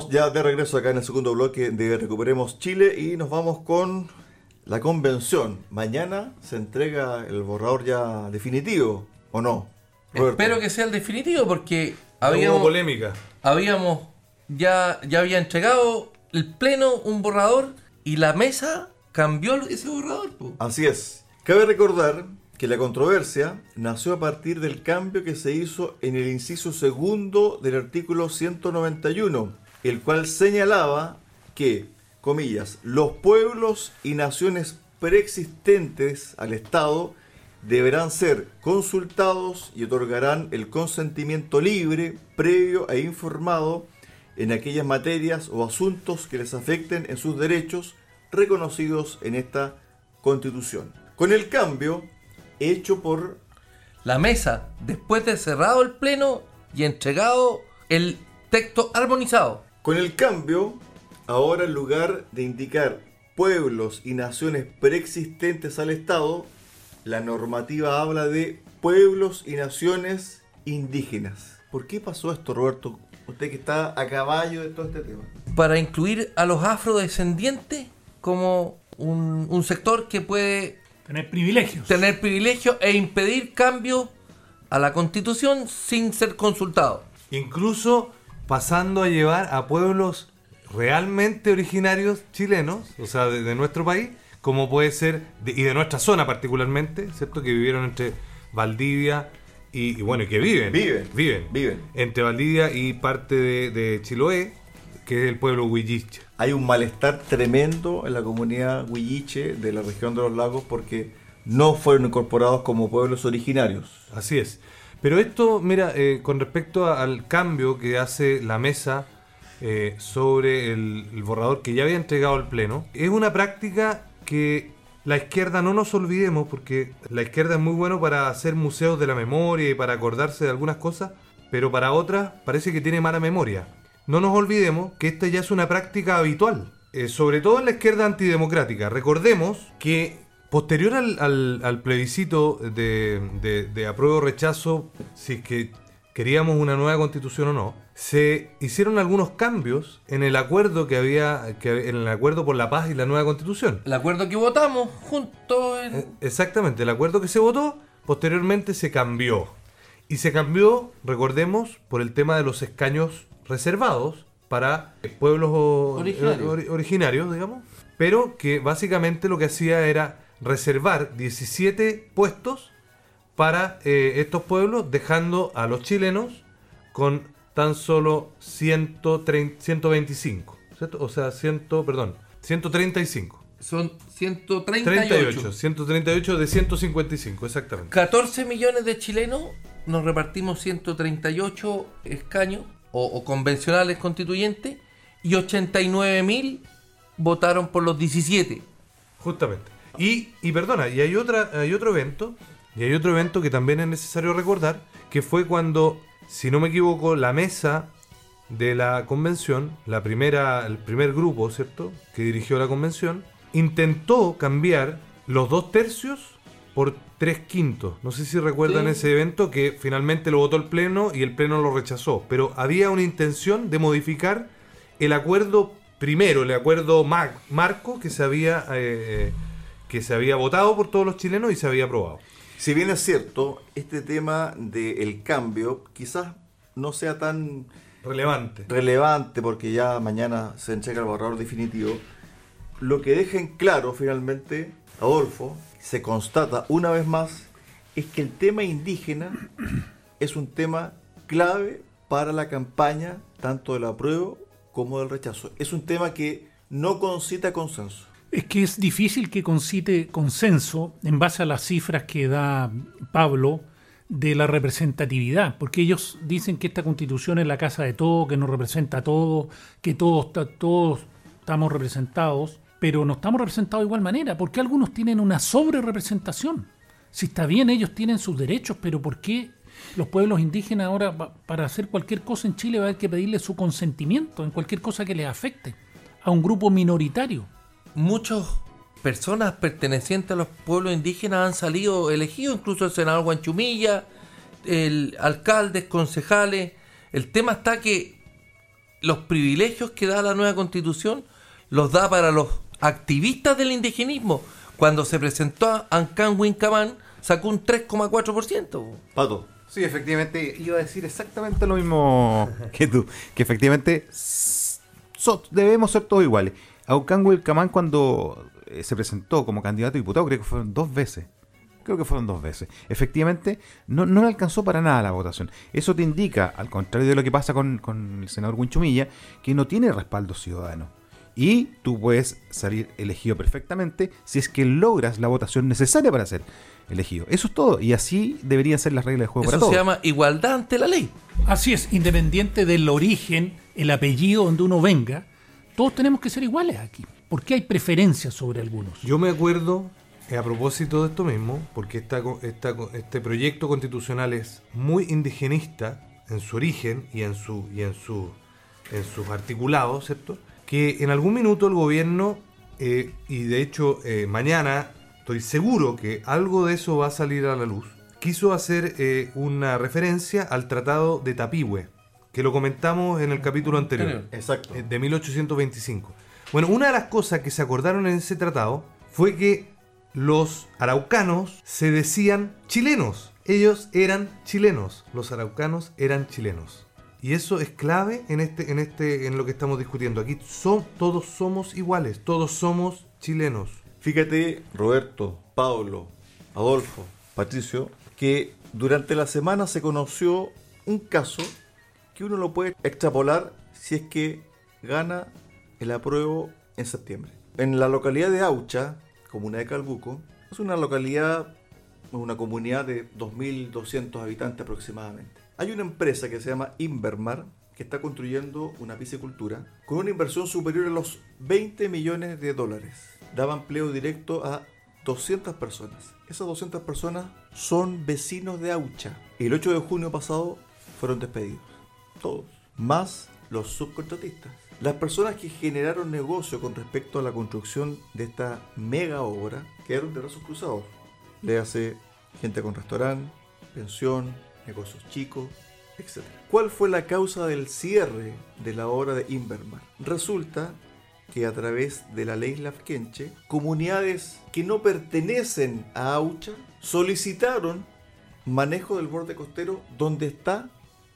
Estamos ya de regreso acá en el segundo bloque de Recuperemos Chile y nos vamos con la convención. Mañana se entrega el borrador ya definitivo, ¿o no? Roberto? Espero que sea el definitivo porque habíamos, polémica. habíamos ya, ya había entregado el pleno un borrador y la mesa cambió ese borrador. po. Así es. Cabe recordar que la controversia nació a partir del cambio que se hizo en el inciso segundo del artículo 191, el cual señalaba que, comillas, los pueblos y naciones preexistentes al Estado deberán ser consultados y otorgarán el consentimiento libre, previo e informado en aquellas materias o asuntos que les afecten en sus derechos reconocidos en esta Constitución. Con el cambio hecho por La mesa, después de cerrado el pleno y entregado el texto armonizado. Con el cambio, ahora en lugar de indicar pueblos y naciones preexistentes al Estado, la normativa habla de pueblos y naciones indígenas. ¿Por qué pasó esto, Roberto? Usted que está a caballo de todo este tema. para incluir a los afrodescendientes como un, un sector que puede Tener privilegios. tener privilegios e impedir cambios a la constitución sin ser consultado. Incluso pasando a llevar a pueblos realmente originarios chilenos, o sea, de, de nuestro país, como puede ser, de- y de nuestra zona particularmente, ¿cierto? Que vivieron entre Valdivia y, y bueno, y que viven. Viven. Viven. Viven. Entre Valdivia y parte de, de Chiloé, que es el pueblo Huilliche. Hay un malestar tremendo en la comunidad huilliche de la región de los lagos porque no fueron incorporados como pueblos originarios. Así es. Pero esto, mira, eh, con respecto al cambio que hace la mesa eh, sobre el, el borrador que ya había entregado al Pleno, es una práctica que la izquierda no nos olvidemos, porque la izquierda es muy bueno para hacer museos de la memoria y para acordarse de algunas cosas, pero para otras parece que tiene mala memoria. No nos olvidemos que esta ya es una práctica habitual, eh, sobre todo en la izquierda antidemocrática. Recordemos que posterior al, al- al plebiscito de, de, de apruebo o rechazo, si es que queríamos una nueva constitución o no, se hicieron algunos cambios en el acuerdo que había, que, en el acuerdo por la paz y la nueva constitución. El acuerdo que votamos juntos en- Eh, Exactamente, el acuerdo que se votó posteriormente se cambió. Y se cambió, recordemos, por el tema de los escaños reservados para pueblos o- Originarios. eh, ori- originarios, digamos. Pero que básicamente lo que hacía era reservar 17 puestos para eh, estos pueblos, dejando a los chilenos con tan solo 130 125. ¿cierto? O sea, 100, perdón, 135. son 138. 38, 138 de 155, exactamente. 14 millones de chilenos nos repartimos 138 escaños o, o convencionales constituyentes y 89 mil votaron por los 17. Justamente. Y, y perdona, y hay otra, hay otro evento, y hay otro evento que también es necesario recordar, que fue cuando, si no me equivoco, la mesa de la convención, la primera, el primer grupo, ¿cierto? Que dirigió la convención, intentó cambiar los dos tercios por tres quintos. No sé si recuerdan Sí. ese evento que finalmente lo votó el Pleno y el Pleno lo rechazó. Pero había una intención de modificar el acuerdo primero, el acuerdo ma- marco que se había eh, que se había votado por todos los chilenos y se había aprobado. Si bien es cierto, este tema del cambio quizás no sea tan Relevante. relevante porque ya mañana se entrega el borrador definitivo, lo que deja en claro finalmente, Adolfo, se constata una vez más, es que el tema indígena es un tema clave para la campaña tanto del apruebo como del rechazo. Es un tema que no concita consenso. Es que es difícil que concite consenso en base a las cifras que da Pablo de la representatividad, porque ellos dicen que esta constitución es la casa de todo, que nos representa a todos, que todos, todos estamos representados, pero no estamos representados de igual manera, porque algunos tienen una sobre representación. Si está bien, ellos tienen sus derechos, pero ¿por qué los pueblos indígenas ahora para hacer cualquier cosa en Chile va a haber que pedirle su consentimiento en cualquier cosa que les afecte a un grupo minoritario? Muchas personas pertenecientes a los pueblos indígenas han salido elegidos, incluso el senador Guanchumilla, el alcaldes, concejales. El tema está que los privilegios que da la nueva constitución los da para los activistas del indigenismo. Cuando se presentó a Ancan Wincaman sacó un 3,4%. Pato, Sí, efectivamente, iba a decir exactamente lo mismo que tú, que efectivamente so- debemos ser todos iguales. Aucán Wilcamán cuando eh, se presentó como candidato a diputado, creo que fueron dos veces. Creo que fueron dos veces. Efectivamente, no, no le alcanzó para nada la votación. Eso te indica, al contrario de lo que pasa con, con el senador Winchumilla, que no tiene respaldo ciudadano. Y tú puedes salir elegido perfectamente si es que logras la votación necesaria para ser elegido. Eso es todo. Y así deberían ser las reglas del juego para Eso todos. se llama igualdad ante la ley. Así es, independiente del origen, el apellido donde uno venga, todos tenemos que ser iguales aquí. ¿Por qué hay preferencias sobre algunos? Yo me acuerdo, eh, a propósito de esto mismo, porque esta, esta este proyecto constitucional es muy indigenista en su origen y en, su, y en, su, en sus articulados, ¿cierto? Que en algún minuto el gobierno, eh, y de hecho eh, mañana estoy seguro que algo de eso va a salir a la luz, quiso hacer eh, una referencia al Tratado de Tapigüe, que lo comentamos en el capítulo anterior Anterior. exacto. eh, de 1825. Bueno, una de las cosas que se acordaron en ese tratado fue que los araucanos se decían chilenos. Ellos eran chilenos. Los araucanos eran chilenos. Y eso es clave en este, en este, en lo que estamos discutiendo. Aquí son, todos somos iguales, todos somos chilenos. Fíjate, Roberto, Pablo, Adolfo, Patricio, que durante la semana se conoció un caso que uno lo puede extrapolar si es que gana el apruebo en septiembre. En la localidad de Aucha, comuna de Calbuco, es una localidad, una comunidad de 2.200 habitantes aproximadamente. Hay una empresa que se llama Invermar que está construyendo una piscicultura con una inversión superior a los 20 millones de dólares. Daba empleo directo a 200 personas. Esas 200 personas son vecinos de Aucha. El 8 de junio pasado fueron despedidos. Todos. Más los subcontratistas. Las personas que generaron negocio con respecto a la construcción de esta mega obra quedaron de brazos cruzados. Le hace gente con restaurante, pensión, negocios chicos, etc. ¿Cuál fue la causa del cierre de la obra de Invermar? Resulta que a través de la ley Lafkenche, comunidades que no pertenecen a Aucha solicitaron manejo del borde costero donde está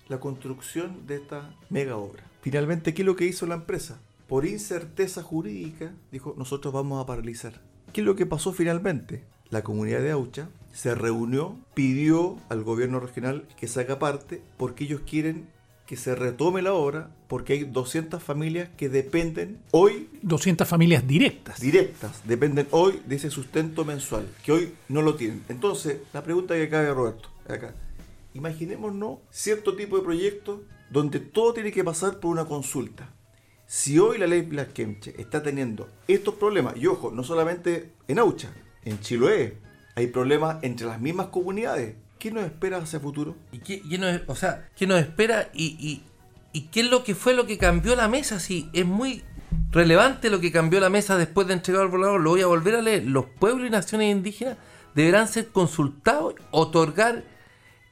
la construcción de esta mega obra. Finalmente, ¿qué es lo que hizo la empresa? Por incerteza jurídica, dijo, nosotros vamos a paralizar. ¿Qué es lo que pasó finalmente? La comunidad de Aucha se reunió, pidió al gobierno regional que saca parte porque ellos quieren que se retome la obra porque hay 200 familias que dependen hoy 200 familias directas. directas, dependen hoy de ese sustento mensual, que hoy no lo tienen. Entonces, la pregunta que cabe Roberto, acá, imaginémonos cierto tipo de proyectos donde todo tiene que pasar por una consulta. Si hoy la ley Blasquemche está teniendo estos problemas, y ojo, no solamente en Aucha, en Chiloé, hay problemas entre las mismas comunidades. ¿Qué nos espera hacia futuro? ¿Y qué, nos, o sea, qué nos espera y, y- qué es lo que fue lo que cambió la mesa? Sí, es muy relevante lo que cambió la mesa después de entregar el borrador. Lo voy a volver a leer. Los pueblos y naciones indígenas deberán ser consultados, otorgar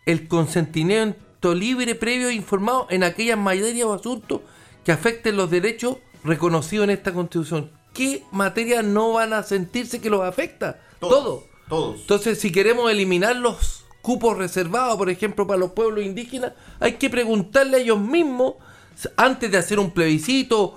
el consentimiento libre, previo e informado en aquellas materias o asuntos que afecten los derechos reconocidos en esta constitución. ¿Qué materias no van a sentirse que los afecta? Todo. Todos. Entonces, si queremos eliminar los cupos reservados, por ejemplo, para los pueblos indígenas, hay que preguntarle a ellos mismos, antes de hacer un plebiscito,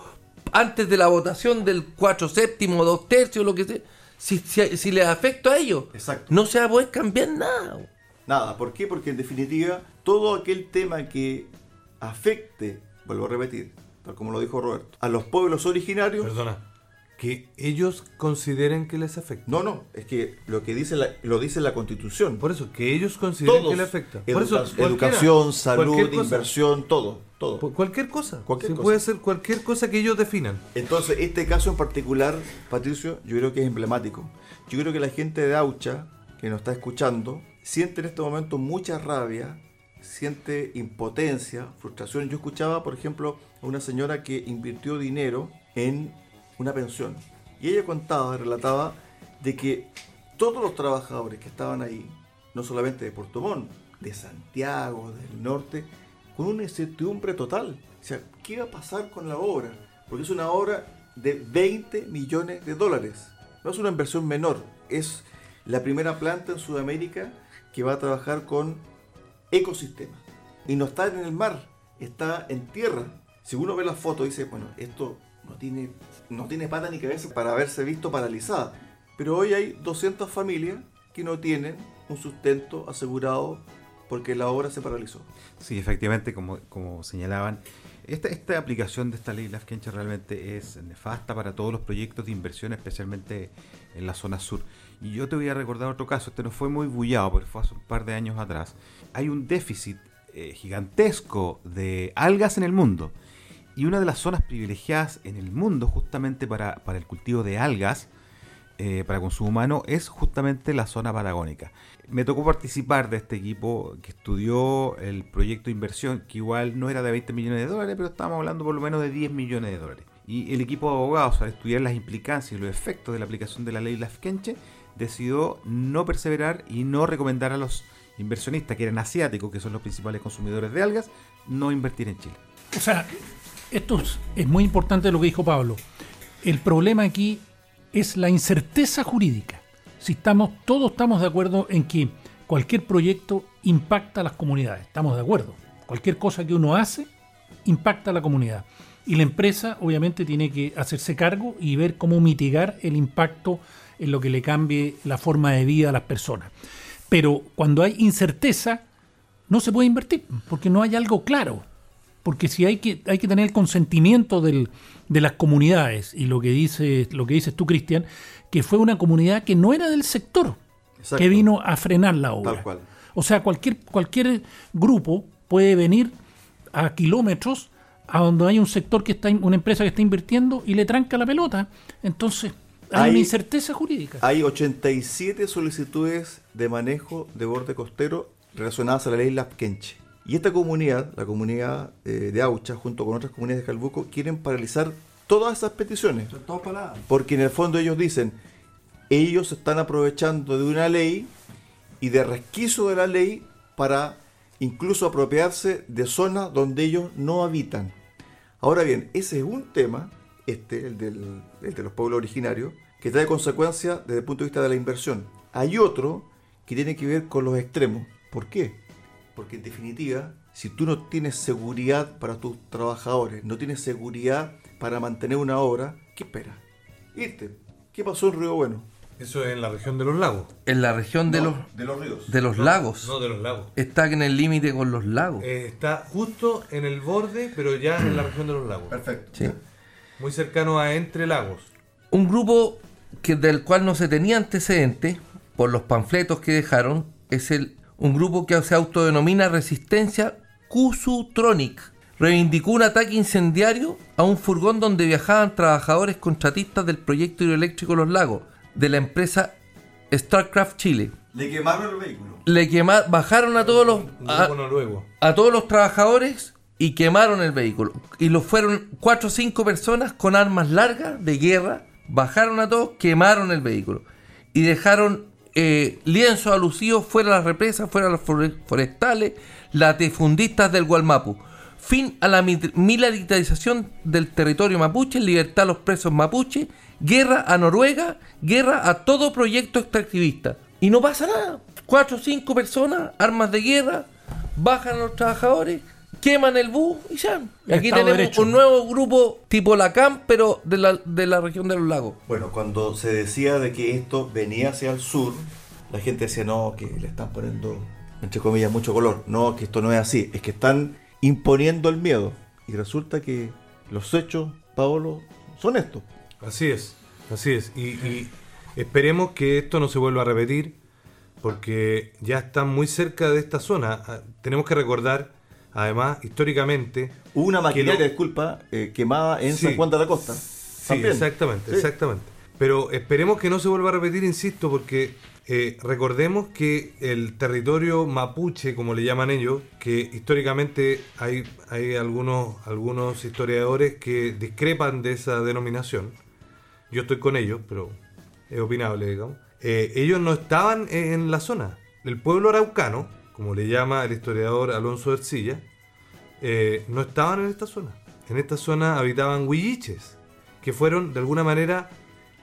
antes de la votación del 4 séptimo, 2 tercios, lo que sea, si, si, si les afecta a ellos. Exacto. No se va a poder cambiar nada. Nada, ¿por qué? Porque en definitiva, todo aquel tema que afecte, vuelvo a repetir, tal como lo dijo Roberto, a los pueblos originarios, Perdona. Que ellos consideren que les afecta. no, no, es que lo que dice la, lo dice la Constitución. Por eso, que ellos consideren Todos. que les afecta. Por Educa- eso, educación, salud, inversión, todo, todo. Por- Cualquier cosa. Cualquier cosa. Puede ser cualquier cosa que ellos definan. Entonces, este caso en particular, Patricio, yo creo que es emblemático. Yo creo que la gente de Aucha, que nos está escuchando, siente en este momento mucha rabia, siente impotencia, frustración. Yo escuchaba, por ejemplo, a una señora que invirtió dinero en una pensión. Y ella contaba, relataba, de que todos los trabajadores que estaban ahí, no solamente de Puerto Montt, de Santiago, del norte, con una incertidumbre total. O sea, ¿qué va a pasar con la obra? Porque es una obra de 20 millones de dólares. No es una inversión menor, es la primera planta en Sudamérica que va a trabajar con ecosistemas. Y no está en el mar, está en tierra. Si uno ve la foto dice, bueno, esto no tiene, no tiene pata ni cabeza para haberse visto paralizada. Pero hoy hay 200 familias que no tienen un sustento asegurado porque la obra se paralizó. Sí, efectivamente, como, como señalaban, esta, aplicación de esta ley Lafkenche realmente es nefasta para todos los proyectos de inversión, especialmente en la zona sur. Y yo te voy a recordar otro caso, este no fue muy bullado, porque fue hace un par de años atrás. Hay un déficit eh, gigantesco de algas en el mundo. Y una de las zonas privilegiadas en el mundo justamente para, para el cultivo de algas, eh, para consumo humano, es justamente la zona patagónica. Me tocó participar de este equipo que estudió el proyecto de inversión, que igual no era de 20 millones de dólares, pero estábamos hablando por lo menos de 10 millones de dólares. Y el equipo de abogados, al estudiar las implicancias y los efectos de la aplicación de la ley Lafkenche, decidió no perseverar y no recomendar a los inversionistas, que eran asiáticos, que son los principales consumidores de algas, no invertir en Chile. O sea, esto es, muy importante lo que dijo Pablo. el problema aquí es la incerteza jurídica. Si estamos, todos estamos de acuerdo en que cualquier proyecto impacta a las comunidades, estamos de acuerdo. Cualquier cosa que uno hace impacta a la comunidad. Y la empresa obviamente tiene que hacerse cargo y ver cómo mitigar el impacto en lo que le cambie la forma de vida a las personas. Pero cuando hay incerteza, no se puede invertir, porque no hay algo claro. Porque si hay que, hay que tener el consentimiento del- de las comunidades, y lo que, dice, lo que dices tú, Cristian, que fue una comunidad que no era del sector, Exacto. que vino a frenar la obra. Tal cual. O sea, cualquier, cualquier grupo puede venir a kilómetros a donde hay un sector que está, una empresa que está invirtiendo y le tranca la pelota. Entonces, hay, Hay- una incerteza jurídica. Hay 87 solicitudes de manejo de borde costero relacionadas a la ley Lapkenche. Y esta comunidad, la comunidad eh, de Aucha, junto con otras comunidades de Calbuco, quieren paralizar todas esas peticiones. Porque en el fondo ellos dicen, ellos están aprovechando de una ley y de resquicio de la ley para incluso apropiarse de zonas donde ellos no habitan. Ahora bien, ese es un tema, este, el, del- el de los pueblos originarios, que trae consecuencias desde el punto de vista de la inversión. Hay otro que tiene que ver con los extremos. ¿Por qué? Porque en definitiva, si tú no tienes seguridad para tus trabajadores, no tienes seguridad para mantener una obra, ¿qué esperas? Irte. ¿Qué pasó en Río Bueno? Eso es en la región de los lagos. En la región de, No, los, de los ríos. de los lagos. No, de los lagos. Está en el límite con los lagos. Eh, está justo en el borde, pero ya en la región de los lagos. Perfecto. Sí. Muy cercano a Entre Lagos. Un grupo que, del cual no se tenía antecedente, por los panfletos que dejaron, es el, un grupo que se autodenomina Resistencia Cusutronic. Reivindicó un ataque incendiario a un furgón donde viajaban trabajadores contratistas del proyecto hidroeléctrico Los Lagos, de la empresa Starcraft Chile. Le quemaron el vehículo. Le quema- bajaron a todos los a, todos los trabajadores y quemaron el vehículo. Y lo fueron cuatro o cinco personas con armas largas de guerra, bajaron a todos, quemaron el vehículo. Y dejaron eh, lienzos alusivos fuera las represas, fuera fore- forestales, latifundistas del Gualmapu. Fin a la militarización del territorio mapuche, libertad a los presos mapuche, guerra a Noruega, guerra a todo proyecto extractivista. Y no pasa nada. Cuatro o cinco personas, armas de guerra, bajan a los trabajadores, queman el bus y ya. Y aquí Estado tenemos Derecho. un nuevo grupo tipo Lacan, pero de la, de la región de los lagos. Bueno, cuando se decía de que esto venía hacia el sur, la gente decía, no, que le están poniendo, entre comillas, mucho color. No, que esto no es así. Es que están imponiendo el miedo. Y resulta que los hechos, Paolo, son estos. Así es, así es. Y, y esperemos que esto no se vuelva a repetir, porque ya están muy cerca de esta zona. Ah, Tenemos que recordar, además, históricamente. Hubo una maquinaria, lo- disculpa, eh, quemada en Sí. San Juan de la Costa. Sí, También. exactamente, Sí. exactamente. Pero esperemos que no se vuelva a repetir, insisto, porque eh, recordemos que el territorio mapuche, como le llaman ellos, que históricamente hay, hay algunos, algunos historiadores que discrepan de esa denominación. Yo estoy con ellos, pero es opinable, digamos. Eh, ellos no estaban en la zona. El pueblo araucano, como le llama el historiador Alonso Ercilla, eh, no estaban en esta zona. En esta zona habitaban huilliches, que fueron de alguna manera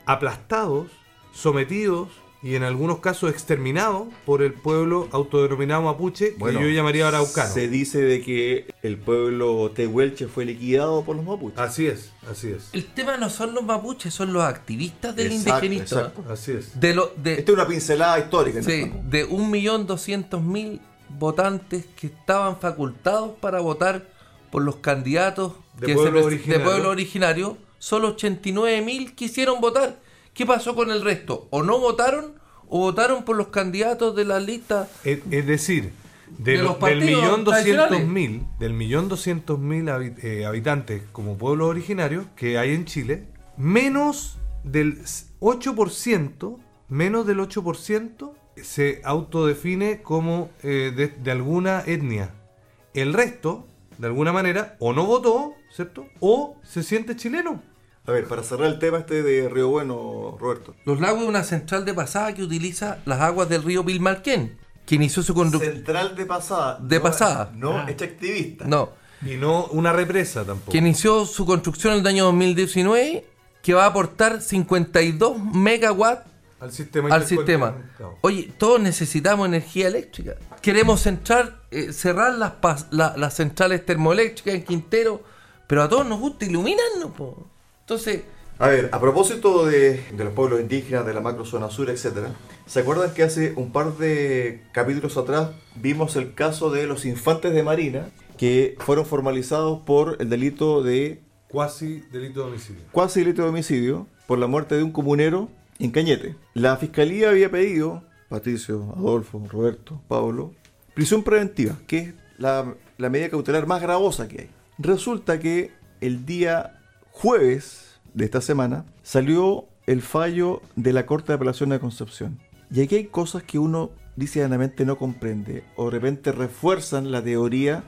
aplastados, sometidos y en algunos casos exterminados por el pueblo autodenominado mapuche, Bueno, que yo llamaría araucano. Se dice de que el pueblo tehuelche fue liquidado por los mapuches. Así es, así es. El tema no son los mapuches, son los activistas del Exacto, indigenismo. exacto. Así es. De, lo, de, Esta es una pincelada histórica. Sí, fondo. de 1.200.000 votantes que estaban facultados para votar por los candidatos De que pueblo se originario. de pueblo originario, solo 89.000 quisieron votar. ¿Qué pasó con el resto? ¿O no votaron o votaron por los candidatos de la lista? Es, es decir, de De los del millón doscientos mil, del millón doscientos mil eh, habitantes como pueblos originarios que hay en Chile, menos del 8%, menos del 8% se autodefine como eh, de, de alguna etnia. El resto, de alguna manera, o no votó, ¿cierto? O se siente chileno. A ver, para cerrar el tema este de Río Bueno, Roberto. Los lagos es una central de pasada que utiliza las aguas del río Pilmarquén, que inició su conducción. Central de pasada. De no- pasada. No, Ah. extractivista. No, Y no una represa tampoco. que inició su construcción en el año 2019 que va a aportar 52 megawatts Al sistema. al sistema. Oye, todos necesitamos energía eléctrica. Queremos centrar, eh, cerrar las, la- las centrales termoeléctricas en Quintero, pero a todos nos gusta iluminarnos. po. Entonces, A ver, a propósito de, de los pueblos indígenas, de la macrozona sur, etc. ¿Se acuerdan que hace un par de capítulos atrás vimos el caso de los infantes de Marina que fueron formalizados por el delito de Cuasi delito de homicidio. cuasi delito de homicidio por la muerte de un comunero en Cañete. La fiscalía había pedido, Patricio, Adolfo, Roberto, Pablo, prisión preventiva, que es la, la medida cautelar más gravosa que hay. Resulta que el día jueves de esta semana salió el fallo de la Corte de Apelación de Concepción. Y aquí hay cosas que uno dice no comprende o de repente refuerzan la teoría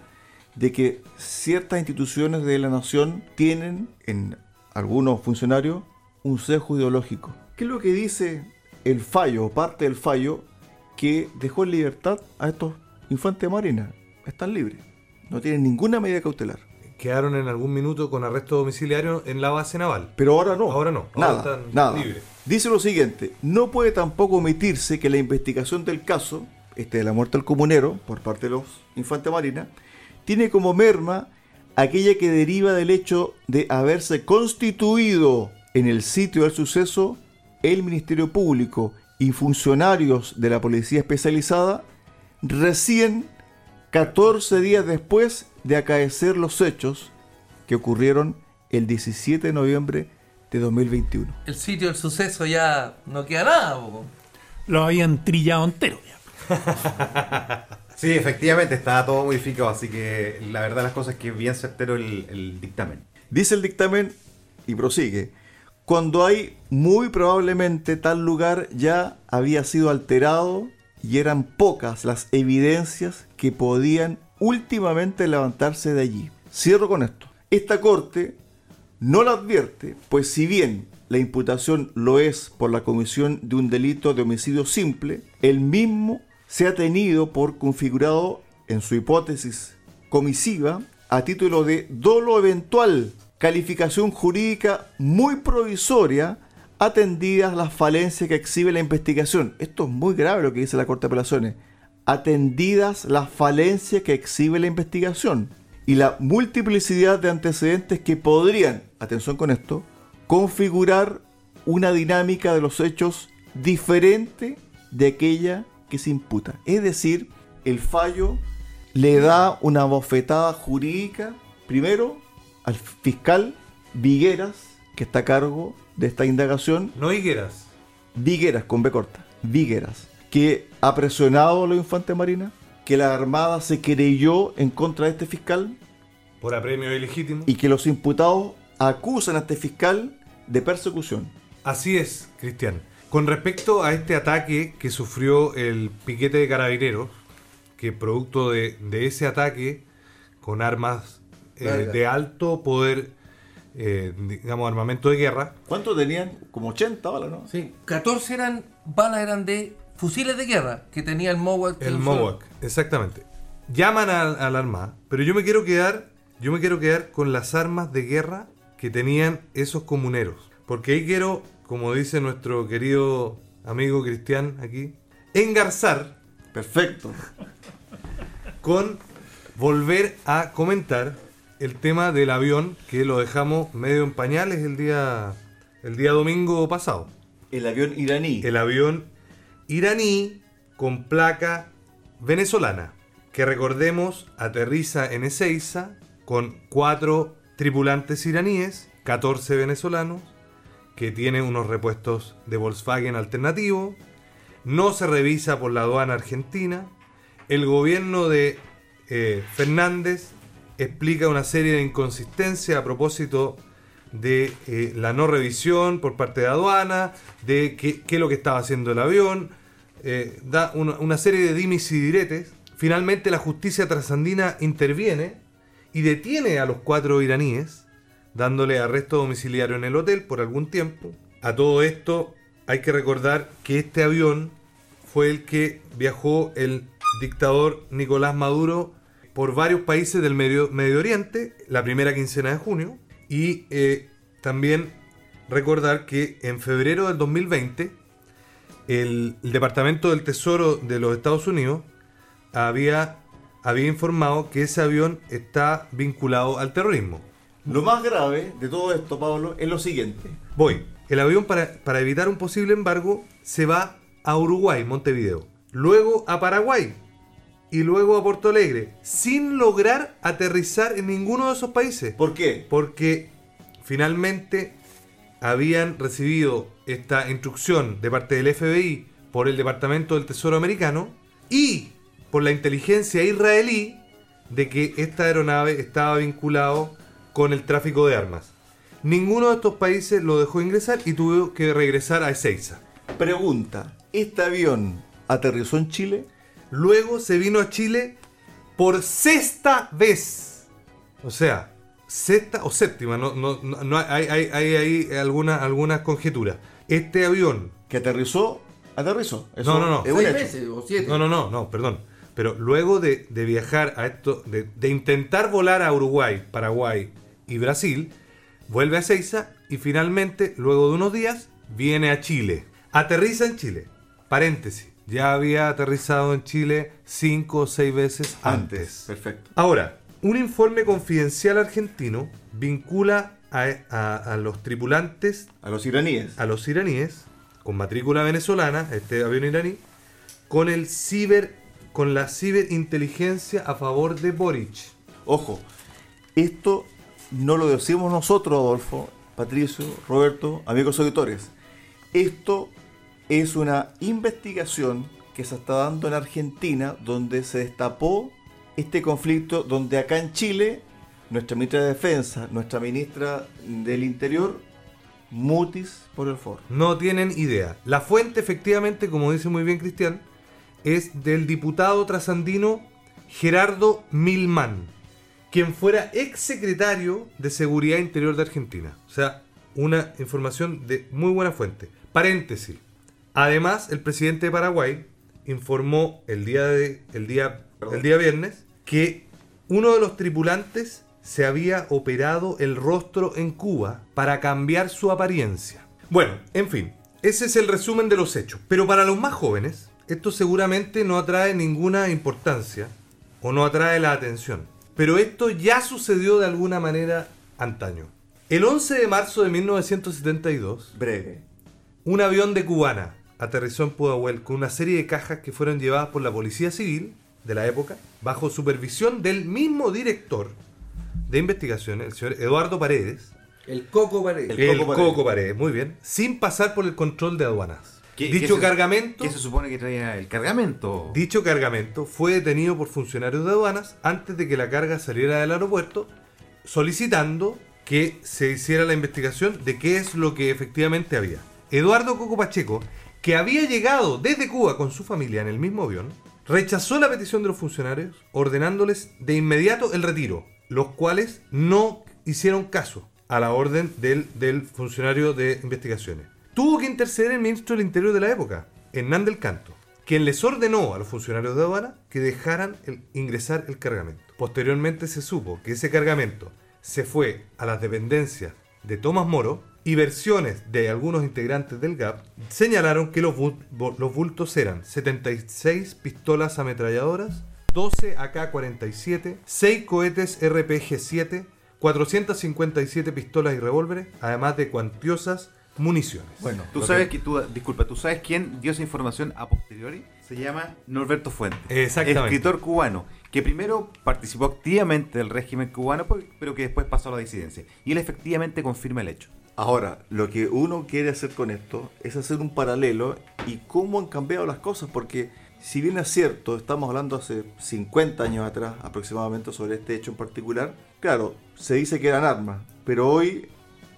de que ciertas instituciones de la nación tienen en algunos funcionarios un sesgo ideológico. ¿Qué es lo que dice el fallo o parte del fallo que dejó en libertad a estos infantes de marina? Están libres. No tienen ninguna medida cautelar. Quedaron en algún minuto con arresto domiciliario en la base naval. Pero ahora no. Ahora no, ahora Nada. están nada. libres. Dice lo siguiente: no puede tampoco omitirse que la investigación del caso, este de la muerte del comunero, por parte de los infantes marina, tiene como merma aquella que deriva del hecho de haberse constituido en el sitio del suceso el Ministerio Público y funcionarios de la Policía Especializada recién 14 días después de acaecer los hechos que ocurrieron el 17 de noviembre de 2021. el sitio del suceso ya no queda nada. Lo habían trillado entero ya. Sí, efectivamente, está todo modificado, así que la verdad las cosas es que es bien certero el, el dictamen. Dice el dictamen y prosigue, cuando hay muy probablemente tal lugar ya había sido alterado y eran pocas las evidencias que podían últimamente levantarse de allí. Cierro con esto. Esta corte no la advierte, pues si bien la imputación lo es por la comisión de un delito de homicidio simple, el mismo se ha tenido por configurado en su hipótesis comisiva a título de dolo eventual, calificación jurídica muy provisoria, atendidas las falencias que exhibe la investigación. Esto es muy grave lo que dice la Corte de Apelaciones. Atendidas las falencias que exhibe la investigación y la multiplicidad de antecedentes que podrían, atención con esto, configurar una dinámica de los hechos diferente de aquella que se imputa. Es decir, el fallo le da una bofetada jurídica, primero, al fiscal Vigueras, que está a cargo de esta indagación, No higueras. Vigueras con B corta, Vigueras, que ha presionado a los infantes marinas, que la Armada se creyó en contra de este fiscal Por apremio ilegítimo. y que los imputados acusan a este fiscal de persecución. Así es, Cristian. Con respecto a este ataque que sufrió el piquete de carabineros, que producto de, de ese ataque con armas eh, de alto poder, eh, digamos, armamento de guerra, ¿Cuántos tenían? Como 80 balas, ¿no? Sí, 14 eran, balas eran de fusiles de guerra que tenía el MOWAC. que el MOWAC, exactamente. Llaman a, a la Armada, pero yo me quiero quedar, yo me quiero quedar con las armas de guerra que tenían esos comuneros, porque ahí quiero, como dice nuestro querido amigo Cristian aquí, engarzar Perfecto. con volver a comentar el tema del avión que lo dejamos medio en pañales el día el día domingo pasado. El avión iraní. El avión iraní con placa venezolana, que recordemos aterriza en Ezeiza con cuatro tripulantes iraníes, 14 venezolanos, que tiene unos repuestos de Volkswagen alternativo, no se revisa por la aduana argentina, el gobierno de eh, Fernández explica una serie de inconsistencias a propósito de eh, la no revisión por parte de aduana, de qué, es lo que estaba haciendo el avión, eh, da una, una serie de dimis y diretes. Finalmente la justicia trasandina interviene y detiene a los cuatro iraníes, dándole arresto domiciliario en el hotel por algún tiempo. A todo esto hay que recordar que este avión fue el que viajó el dictador Nicolás Maduro por varios países del Medio, Medio Oriente la primera quincena de junio y eh, también recordar que en febrero del 2020 el, el Departamento del Tesoro de los Estados Unidos había, había informado que ese avión está vinculado al terrorismo. Lo más grave de todo esto, Pablo, es lo siguiente. Voy. El avión para, para evitar un posible embargo se va a Uruguay, Montevideo. Luego a Paraguay. Y luego a Porto Alegre. Sin lograr aterrizar en ninguno de esos países. ¿Por qué? Porque finalmente habían recibido esta instrucción de parte del FBI por el Departamento del Tesoro americano y por la inteligencia israelí de que esta aeronave estaba vinculado con el tráfico de armas. Ninguno de estos países lo dejó ingresar y tuvo que regresar a Ezeiza. Pregunta, ¿este avión aterrizó en Chile? Luego se vino a Chile por sexta vez. O sea, sexta o séptima, no, no, no, no hay, hay, hay, hay alguna, algunas conjeturas. Este avión. ¿Que aterrizó? Aterrizó. Eso No, no, no. Seis meses o siete. No, no, no, no, perdón. Pero luego de, de viajar a esto, de, de intentar volar a Uruguay, Paraguay y Brasil, vuelve a Seiza y finalmente, luego de unos días, viene a Chile. Aterriza en Chile. Paréntesis. Ya había aterrizado en Chile cinco o seis veces antes. Perfecto. Ahora, un informe confidencial argentino vincula a, a- a los tripulantes, A los iraníes. a los iraníes, con matrícula venezolana, este avión iraní, con el ciber, con la ciberinteligencia a favor de Boric. Ojo, esto no lo decimos nosotros, Adolfo, Patricio, Roberto, amigos auditores. Esto es una investigación que se está dando en Argentina, donde se destapó este conflicto, donde acá en Chile, nuestra ministra de Defensa, nuestra ministra del Interior, mutis por el foro. No tienen idea. La fuente, efectivamente, como dice muy bien Cristian, es del diputado trasandino Gerardo Milman, quien fuera ex secretario de Seguridad Interior de Argentina. O sea, una información de muy buena fuente. Paréntesis. Además, el presidente de Paraguay informó el día, de, el día, el día viernes que uno de los tripulantes se había operado el rostro en Cuba para cambiar su apariencia. Bueno, en fin, ese es el resumen de los hechos. Pero para los más jóvenes, esto seguramente no atrae ninguna importancia o no atrae la atención. Pero esto ya sucedió de alguna manera antaño. El 11 de marzo de 1972, Breve. un avión de Cubana aterrizó en Pudahuel con una serie de cajas que fueron llevadas por la Policía Civil de la época, bajo supervisión del mismo director de investigaciones, el señor Eduardo Paredes, El Coco Paredes. El el, Coco Coco, Paredes. Paredes. muy bien, sin pasar por el control de aduanas. ¿Qué- Dicho qué se- cargamento, ¿Qué se supone que traía el cargamento? dicho cargamento fue detenido por funcionarios de aduanas antes de que la carga saliera del aeropuerto, solicitando que se hiciera la investigación de qué es lo que efectivamente había. Eduardo Coco Pacheco, que había llegado desde Cuba con su familia en el mismo avión, rechazó la petición de los funcionarios, ordenándoles de inmediato el retiro, los cuales no hicieron caso a la orden del, del funcionario de investigaciones. Tuvo que interceder el ministro del Interior de la época, Hernán del Canto, quien les ordenó a los funcionarios de aduana que dejaran el- ingresar el cargamento. Posteriormente se supo que ese cargamento se fue a las dependencias de Tomás Moro y versiones de algunos integrantes del GAP señalaron que los, bul- los bultos eran 76 pistolas ametralladoras, 12 AK-47, 6 cohetes RPG-7, 457 pistolas y revólveres, además de cuantiosas municiones. Bueno, Tú sabes que, tú, disculpa, ¿tú sabes quién dio esa información a posteriori? Se llama Norberto Fuentes. Exactamente. Escritor cubano, que primero participó activamente del régimen cubano, pues, pero que después pasó a la disidencia. Y él efectivamente confirma el hecho. Ahora, lo que uno quiere hacer con esto es hacer un paralelo y cómo han cambiado las cosas, porque si bien es cierto, estamos hablando hace 50 años atrás aproximadamente sobre este hecho en particular, claro, se dice que eran armas, pero hoy,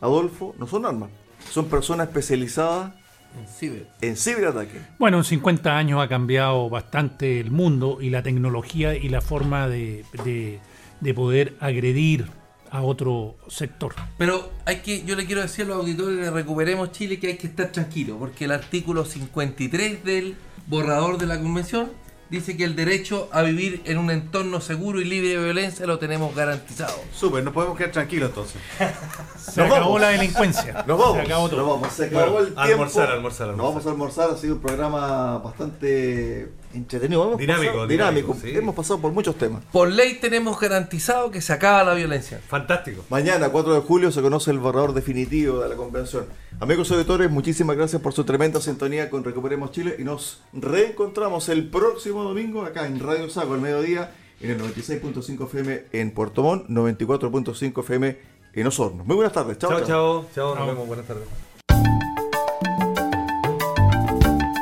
Adolfo, no son armas, son personas especializadas En Ciber. en ciberataque. Bueno, en 50 años ha cambiado bastante el mundo y la tecnología y la forma de, de- de poder agredir a otro sector. Pero hay que, yo le quiero decir a los auditores de Recuperemos Chile que hay que estar tranquilo, porque el artículo 53 del borrador de la convención dice que el derecho a vivir en un entorno seguro y libre de violencia lo tenemos garantizado. Súper, nos podemos quedar tranquilos entonces. Se acabó la delincuencia. Nos vamos, Se acabó todo. nos vamos, se acabó Bueno, el tiempo. almorzar, almorzar, Nos vamos a almorzar, ha sido un programa bastante entretenido. Hemos Dinámico, pasado- dinámico, dinámico. sí. Hemos pasado por muchos temas. Por ley tenemos garantizado que se acaba la violencia. Fantástico. Mañana, 4 de julio, se conoce el borrador definitivo de la convención. Amigos auditores, muchísimas gracias por su tremenda sintonía con Recuperemos Chile y nos reencontramos el próximo domingo acá en Radio Sago al mediodía en el 96.5 FM en Puerto Montt, 94.5 FM en Osorno. Muy buenas tardes, chao. chao. Chao, nos vemos. Buenas tardes.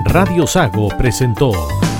Radio Sago presentó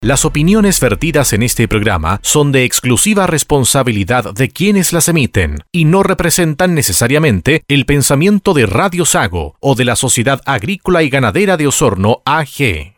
Las opiniones vertidas en este programa son de exclusiva responsabilidad de quienes las emiten y no representan necesariamente el pensamiento de Radio Sago o de la Sociedad Agrícola y Ganadera de Osorno AG.